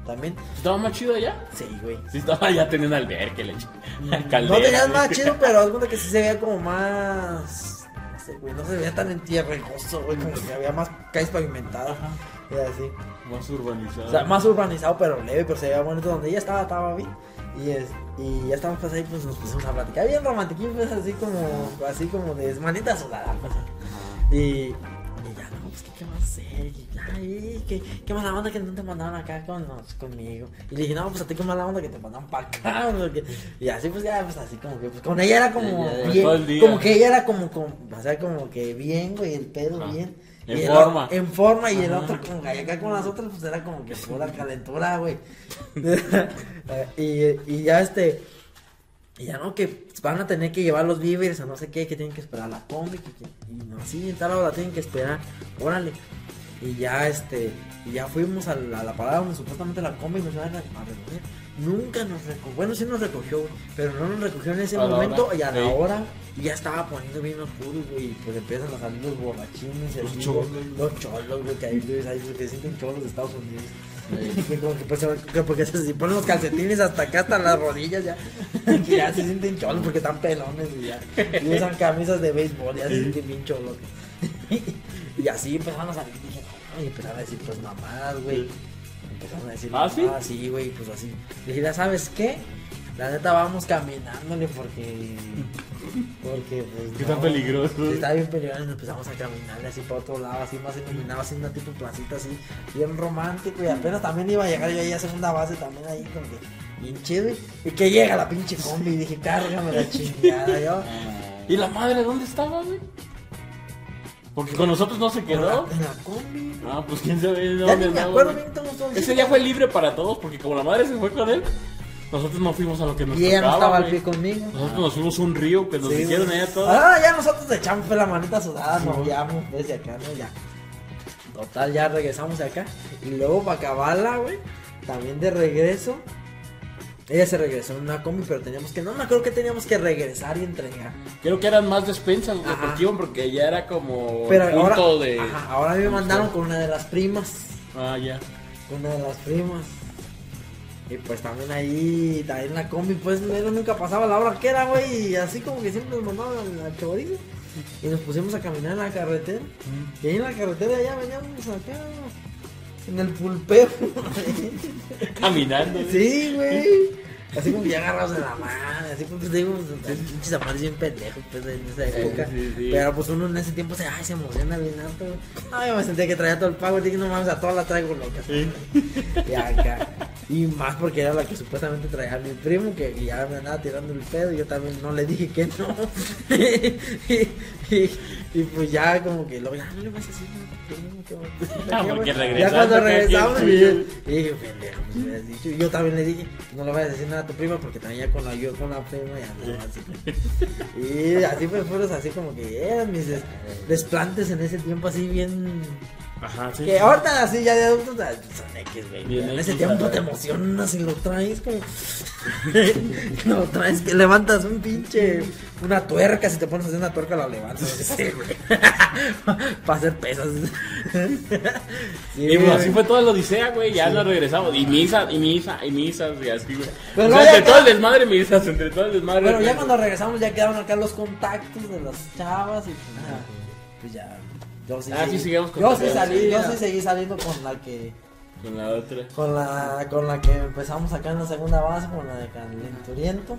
B: También.
A: ¿Estaba más chido allá?
B: Sí, güey.
A: Sí, estaba ya teniendo albergue, le
B: Mm, No tenías más chido, pero cuenta que sí se veía como más. No sé, güey. No se veía tan entierrejoso, güey. Como que había más calles pavimentadas. Así.
A: Más urbanizado.
B: O sea, más urbanizado, pero leve, pero se veía bonito. Donde ella estaba, estaba bien. Y, es, y ya estábamos pues ahí, pues nos pusimos a platicar. Bien romantiquín, pues así como, así como de manita sudada, pues. Y, ¿qué, vas a hacer? Ay, ¿qué, qué mala onda que no te mandaron acá con conmigo. Y le dije, no, pues a ti qué mala onda que te mandaron para acá. porque- Y así, pues ya, pues así como que, pues con ella era como bien. Como que ella era como, como, o sea, como que bien, güey, el pedo
A: Ajá.
B: bien.
A: En
B: Y
A: forma.
B: en forma, y el otro como, y acá con las otras, pues era como que pura calentura, güey. y, y ya este. Y ya no, que van a tener que llevar los víveres a no sé qué, que tienen que esperar la combi, que, que- y no, así en tal hora tienen que esperar, órale. Y ya este, y ya fuimos a la, a la parada donde supuestamente la combi nos iban a, a recoger. Nunca nos recogió, bueno sí nos recogió, güey, pero no nos recogió en ese
A: A
B: momento
A: hora,
B: y a la
A: sí.
B: hora y ya estaba poniendo bien oscuro, güey, y pues empiezan a salir los borrachines,
A: Los
B: así,
A: cholos.
B: los cholos, güey, que ahí, que se sienten cholos de Estados Unidos. Pues, porque se ponen los calcetines hasta acá, hasta las rodillas ya. Ya se sienten cholos porque están pelones y ya. Y usan camisas de béisbol, ya se sienten bien cholos. Y así empezaron a salir. Dije, y empezaron a decir, pues mamadas, güey. Empezaron a decir,
A: ¿Ah, sí,
B: güey, pues así. Dije, ya sabes qué. La neta vamos caminándole porque. Porque, pues.
A: Que está peligroso.
B: Sí, está bien peligroso. y nos empezamos a caminarle así para otro lado, así más iluminado, así una tipo placita así, bien romántico. Y apenas también iba a llegar yo ahí a segunda base también ahí, como que bien chido. Y, y que llega la pinche combi y dije, cárgame la chingada. Yo,
A: ¿Y la madre dónde estaba, güey? Porque con nosotros no se quedó.
B: en la combi.
A: Ah, pues quién sabe de
B: Ya ni me acuerdo bien son.
A: Ese día fue libre para todos porque como la madre se fue con él, nosotros no fuimos a lo que nos
B: Y ella no
A: tocaba,
B: estaba al pie conmigo.
A: Nosotros nos fuimos a un río que nos
B: Sí,
A: dijeron allá todos.
B: Ah, ya nosotros echamos pues, la manita sudada, nos
A: Sí.
B: guiamos desde acá, ¿no? Ya. Total, ya regresamos acá. Y luego para acabarla, güey, también de regreso. Ella se regresó en una combi, pero teníamos que, no me acuerdo que teníamos que regresar y entregar.
A: Creo que eran más despensas
B: Ajá.
A: porque ya era como
B: Pero ahora,
A: de.
B: ajá, ahora me mandaron con una de las primas.
A: Ah, ya.
B: Con una de las primas. Y pues también ahí, también en la combi, pues nunca pasaba la hora que era, güey. Y así como que siempre nos mandaban al, chorizo. Y nos pusimos a caminar en la carretera. Y ahí en la carretera ya veníamos acá. En el pulpeo.
A: Caminando.
B: sí, güey. Así como que ya agarrados de la mano. Así como que digo, pinches amarillos bien pendejos, pues en esa época.
A: sí, sí.
B: Pero pues uno en ese tiempo se, ay, se emociona bien alto. güey. Ay, yo me sentía que traía todo el pago. Dije, no mames, a todas las traigo locas. Y acá. Y más porque era la que supuestamente traía mi primo, que ya me andaba tirando el pedo. Y yo también no le dije que no. y, y- y pues ya como que luego, ya no le vas a decir nada a tu primo. que va-
A: Ah, porque
B: Ya cuando regresamos,
A: ¿quién
B: y, dije, pendejo, pues me hubieras dicho. Y yo también le dije, no le vayas a decir nada a tu prima porque también ya con la yo con la prima ya no así. Y así pues fueron así como que eran mis des- desplantes en ese tiempo así bien
A: Ajá, sí.
B: que ahorita así ya de adultos ah, son X, güey.
A: Bien
B: En ese
A: X,
B: tiempo te emocionas y lo traes como. lo traes que levantas un pinche. Una tuerca, si te pones a hacer una tuerca la levantas. Sí, güey. Para hacer pesas. Sí,
A: Y pues así fue toda la odisea, güey. Ya nos regresamos. Y misa, y misa, y misas, y así, güey.
B: Pero
A: o sea, entre todo el desmadre, misas, entre todo el desmadre.
B: Bueno, ya cuando regresamos ya quedaron acá los contactos de las chavas y pues, ya, pues ya. Yo sí,
A: Ah, sí,
B: seguí- yo sí salí,
A: sí,
B: yo sí seguí saliendo con la que
A: Con la otra.
B: con la con la que empezamos acá en la segunda base con la de Calenturiento.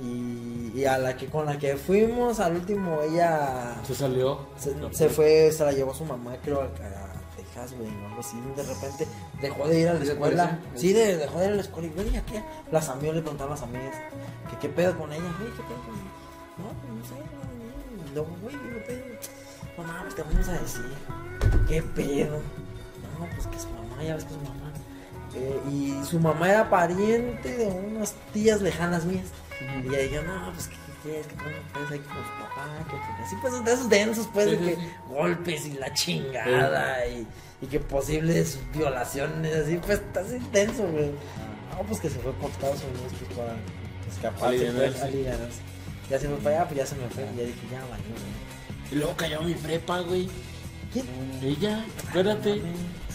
B: Y, y a la que con la que fuimos al último ella
A: Se salió.
B: se, se fue se la llevó su mamá creo a, a Texas güey o algo así de repente dejó de ir a la escuela. sí de, dejó de ir a la escuela y güey ya qué las amigas le preguntaban a las amigas que qué pedo con ella güey qué pedo con no pues no sé no, no, no, güey qué pedo no mames te vamos a decir qué pedo no pues que su mamá ya ves que mamá eh, y su mamá era pariente de unas tías lejanas mías. Y ella dijo, no, pues que quieres que tú no ahí con su papá, que, así pues de esos densos pues de que golpes y la chingada y, y que posibles violaciones así pues está así denso, güey. No, pues que se fue por Estados Unidos pues para escaparse, pues,
A: alivianarse.
B: Ya se fue para allá, pues ya se me fue. Y ya dije, ya valió, güey.
A: Y luego cayó mi prepa, güey.
B: ¿Quién?
A: Ella, acuérdate.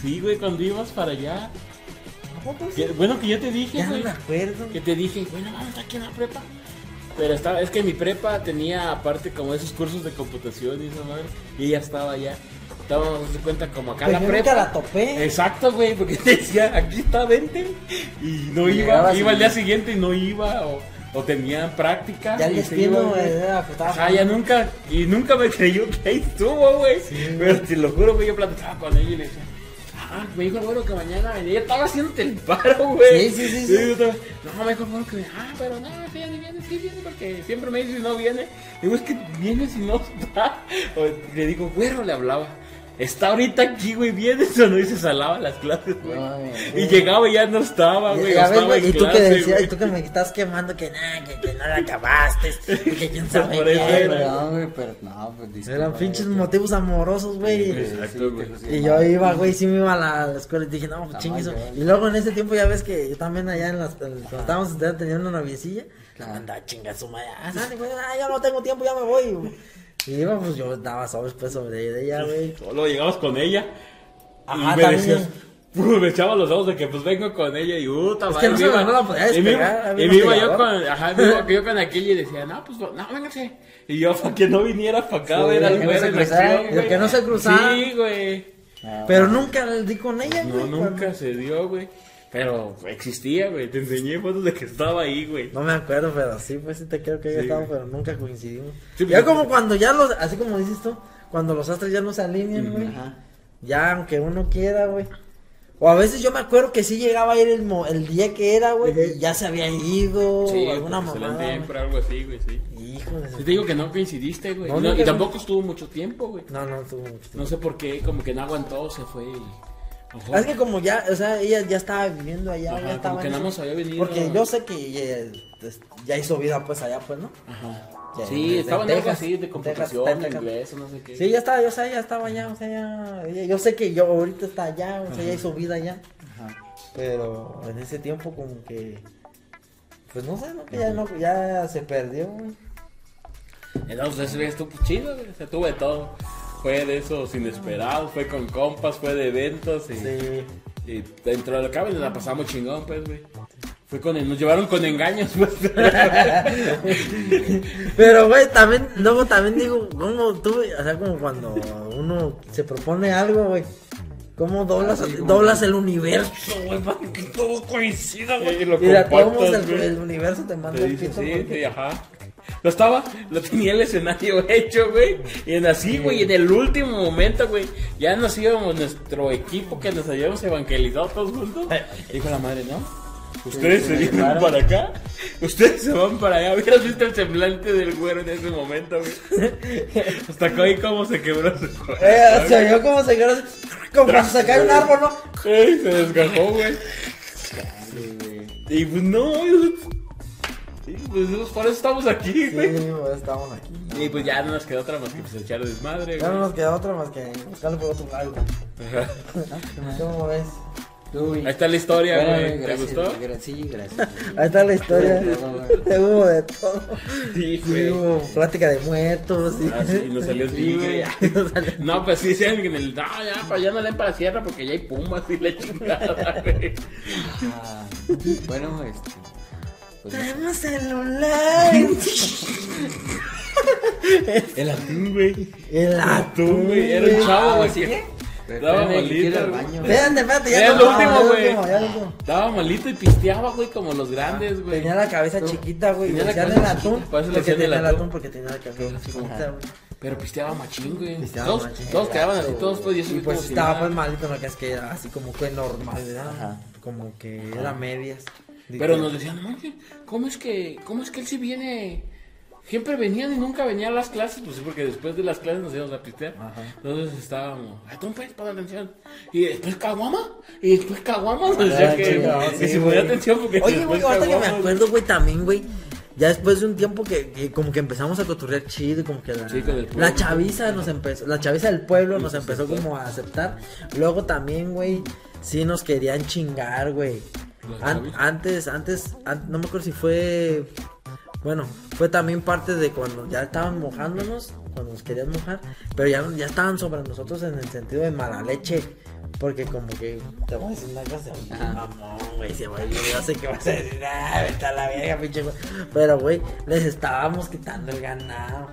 A: Sí, güey, cuando ibas para allá. Que- bueno, que yo te dije,
B: Ya no
A: güey.
B: me acuerdo.
A: Que te dije, bueno, vamos aquí en la prepa. Pero estaba, es que mi prepa tenía aparte como esos cursos de computación y esa madre. Y ella estaba allá. Estábamos de cuenta como acá en la
B: yo
A: prepa.
B: nunca la topé.
A: Exacto, güey, porque te decía, aquí está, vente. Y no
B: Y
A: iba,
B: llegabas
A: iba
B: y-
A: al día siguiente y no iba. O, o tenían práctica.
B: Ya el
A: y se
B: destino, güey, era, pues, estaba
A: Ajá, ya nunca, y nunca me creyó que ahí estuvo, güey. Pero te lo juro, güey, yo platicaba con ella y le decía, ah, me dijo el bueno que mañana venía. Ella estaba haciéndote el paro, güey.
B: Sí, sí, sí, sí.
A: estaba, no, me dijo el bueno que ah, pero no, sí, ya ni viene, sí viene, porque siempre me dice si no viene. Digo, es que viene si no está. O le digo, güero, le hablaba. Está ahorita aquí, güey, vienes o no y se salaba las clases, güey. Y llegaba y ya no estaba, güey. Estaba en
B: y tú que decías,
A: güey.
B: y tú que me estás quemando que nada, que, que no la acabaste, que quién sabe
A: Por eso
B: qué,
A: era.
B: güey.
C: No, güey, pero no, pues disculpa,
B: Eran pinches
C: güey.
B: motivos amorosos, güey.
A: Exacto, güey.
B: Y yo iba, güey, sí me iba a la, a la escuela y dije, no, pues chingue eso. Y luego en ese tiempo ya ves que yo también allá en las, en- cuando estábamos estudiando tenía una noviecilla.
C: Claro.
B: Andaba chinga su madre. Ah, güey, ah, ya no tengo tiempo, ya me voy. güey. Iba, pues yo daba sobres pues sobre ella, güey.
A: Solo llegabas con ella.
B: Ajá,
A: y me
B: también.
A: decías, me echaba los ojos de que pues vengo con ella y puta
B: Es que no se-
A: iba-
B: no la podía
A: y me iba-
B: despegar, había
A: Y
B: un
A: me iba yo con, ajá, me iba yo con aquella y decía, no, pues no, véngase. Y yo, para que no viniera para acá,
C: que no
A: güey acción,
C: que
B: no se cruzara.
A: Sí, güey.
B: Pero nunca di con ella,
A: No,
B: güey.
A: nunca se dio, güey. Pero existía, güey. Te enseñé fotos de que estaba ahí, güey.
B: No me acuerdo, pero sí, pues sí te creo que haya
A: Sí,
B: estado, pero nunca coincidimos.
A: Sí,
B: ya
A: pues,
B: como cuando ya los, así como dices tú, cuando los astros ya no se alinean, güey.
C: Ajá.
B: Ya, aunque uno quiera, güey. O a veces yo me acuerdo que sí llegaba a ir el, mo- el día que era, güey, y ya se había ido,
A: Sí,
B: o alguna
A: porque se le
B: mamada.
A: siempre algo así, güey, sí.
B: Hijo de
A: Sí, te digo que no coincidiste, güey.
B: No,
A: Y no-
B: nunca-
A: y tampoco estuvo mucho tiempo, güey.
B: No, no, tuvo mucho tiempo.
A: No sé por qué, como que no aguantó, se fue y...
B: Es que como ya, o sea, ella ya estaba viviendo allá,
A: Ajá,
B: ya estaba
A: como que
B: en
A: nada más había venido...
B: Porque yo sé que pues, ya hizo vida pues allá, pues, ¿no?
A: Ajá.
B: Ya,
A: Sí, estaba en algo así, de computación,
B: Texas.
A: inglés, o no sé qué.
B: Sí, ya estaba, yo sé, ya estaba allá, o sea, ya, yo sé que yo ahorita está allá, o sea, ya hizo vida allá.
C: Ajá.
B: Pero en ese tiempo como que pues no sé, ¿no? que ya no ya se perdió, güey.
A: Entonces ese día estuvo chido. Se tuvo de todo. Fue de esos inesperados, fue con compas, fue de eventos y,
B: Sí.
A: y dentro de la cabina la pasamos chingón, pues, güey. Fue con el- nos llevaron con engaños, pues.
B: Pero güey, también luego también digo, como tú, o sea, como cuando uno se propone algo, güey. ¿Cómo doblas,
C: como-
B: doblas el universo, güey? Para que todo coincida, güey.
A: Y lo
B: Y
A: compartas,
B: el, el universo te manda el pito.
A: sí,
B: porque-
A: sí, ajá. Lo estaba, lo tenía el escenario hecho, güey. Y en así, güey, en el último momento, güey, ya nos íbamos nuestro equipo que nos habíamos evangelizado todos juntos. Dijo la madre, ¿no? Ustedes se vienen para acá, ustedes se van para allá. Hubieras visto el semblante del güero en ese momento, güey. Hasta ahí cómo se quebró su
B: Eh, se vio como se quedó, como se cae un árbol, ¿no?
A: Ey, se desgajó, güey. Y pues no, sí, pues por eso estamos aquí,
B: Sí,
A: güey.
B: pues, estamos aquí.
A: Y pues ya no nos quedó otra más que pues echar desmadre,
B: Ya no
A: güey.
B: nos queda otra más que buscarle por otro lado. ¿Cómo ves?
C: Uy.
A: Ahí está la historia,
C: Bueno,
A: güey. ¿Te
C: gracias,
A: gustó?
C: gra- Sí, gracias.
B: Ahí está la historia.
C: Sí,
B: Hubo de todo.
A: Sí,
B: Sí,
A: güey.
B: hubo plática de muertos. Y...
A: Ah, sí, nos salió el tigre. No, pues sí, decían que en el. No, ya, pues ya no leen para la sierra porque ya hay pumas y la chingada, güey.
C: Ah, bueno, este. Pues,
B: Tenemos celular.
A: El atún, güey.
B: El
A: atún, güey. Era un chavo, güey. que
C: Pero
A: Daba
C: que
A: malito.
B: Espérate, espérate, ya no,
A: lo último, güey. Estaba malito y pisteaba, güey, como los grandes, güey.
B: Tenía la cabeza chiquita, güey.
A: Tenía la
B: Decían el
A: cabeza
B: atún.
A: chiquita, por eso le
B: Porque
A: decían el
B: tenía el
A: atún.
B: porque tenía la cabeza chiquita, güey.
A: Pero pisteaba machín, güey.
B: Pisteaba
A: Todos,
B: machín.
A: todos quedaban así, todos pues,
B: Y pues estaba pues malito, no que es que era así como fue normal, ¿verdad?
C: Ajá.
B: Como que era medias.
A: Pero nos decían, no, ¿cómo es que, cómo es que él sí viene? Siempre venían y nunca venían a las clases, pues sí, porque después de las clases nos íbamos a pistear. Entonces estábamos, pues, pon atención. Y después caguama, y después caguama, nos decía
B: Ah,
A: que,
B: chingado,
A: que
B: sí,
A: si ponía atención porque
B: Oye, güey, ahorita que me acuerdo, güey, también, güey. Ya después de un tiempo que, que como que empezamos a coturrear chido y como que la,
A: Sí, con el pueblo.
B: la chaviza nos empezó, la chaviza del pueblo nos empezó como a aceptar. Luego también, güey, sí nos querían chingar, güey. Antes, antes, an- no me acuerdo si fue, bueno, fue también parte de cuando ya estaban mojándonos, cuando nos querían mojar, pero ya, ya estaban sobre nosotros en el sentido de mala leche. Porque como que te voy a decir una cosa, mamón, güey, se va, yo sé que vas a decir, ah, vete a la verga, pinche güey. Pero, güey, les estábamos quitando el ganado.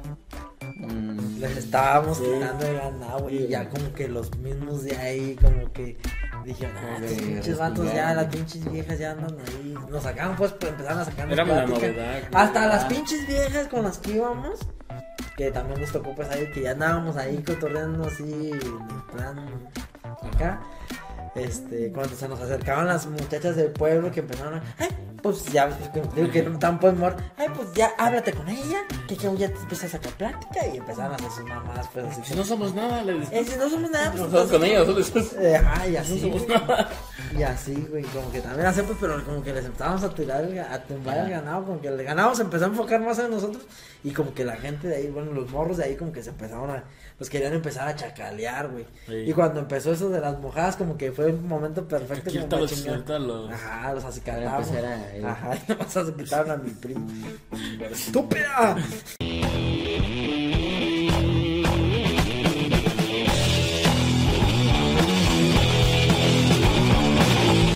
C: mm,
B: Les estábamos
A: Sí.
B: quitando el ganado, güey. Y ya como que los mismos de ahí, como que Dije, ah, estos
C: que
B: pinches vatos ya, las pinches viejas ya andan ahí. Nos sacaban pues, pues empezaron a sacarnos
A: Éramos la novedad.
B: Hasta las
C: Ah.
B: pinches viejas con las que íbamos, que también nos tocó pues ahí, que ya andábamos ahí cotorreando así, en plan acá. Este, cuando se nos acercaban las muchachas del pueblo que empezaron a, ay, pues ya, digo que no tan buen humor, ay, pues ya háblate con ella, que, que ya te empiezas a sacar plática y empezaron a hacer sus mamás, pues así.
A: Si no somos nada, le.
B: Eh, si no somos nada, pues
A: Nosotros con ellos, nosotros.
B: eh, ajá, y
A: No
B: así,
A: somos
B: güey.
A: nada.
B: Y así, güey, como que también hacemos, pero como que les empezábamos a tirar, el a tumbar el ganado, como que el ganado se empezó a enfocar más en nosotros y como que la gente de ahí, bueno, los morros de ahí como que se empezaron a, los querían empezar a chacalear, güey.
A: Sí.
B: Y cuando empezó eso de las mojadas, como que fue un momento perfecto como
A: Quítalo,
B: chingar.
A: suéltalo.
B: Ajá, los acicalamos.
C: empezar a- eh.
B: Ajá, nomás se quitaron a mi primo. ¡Estúpida!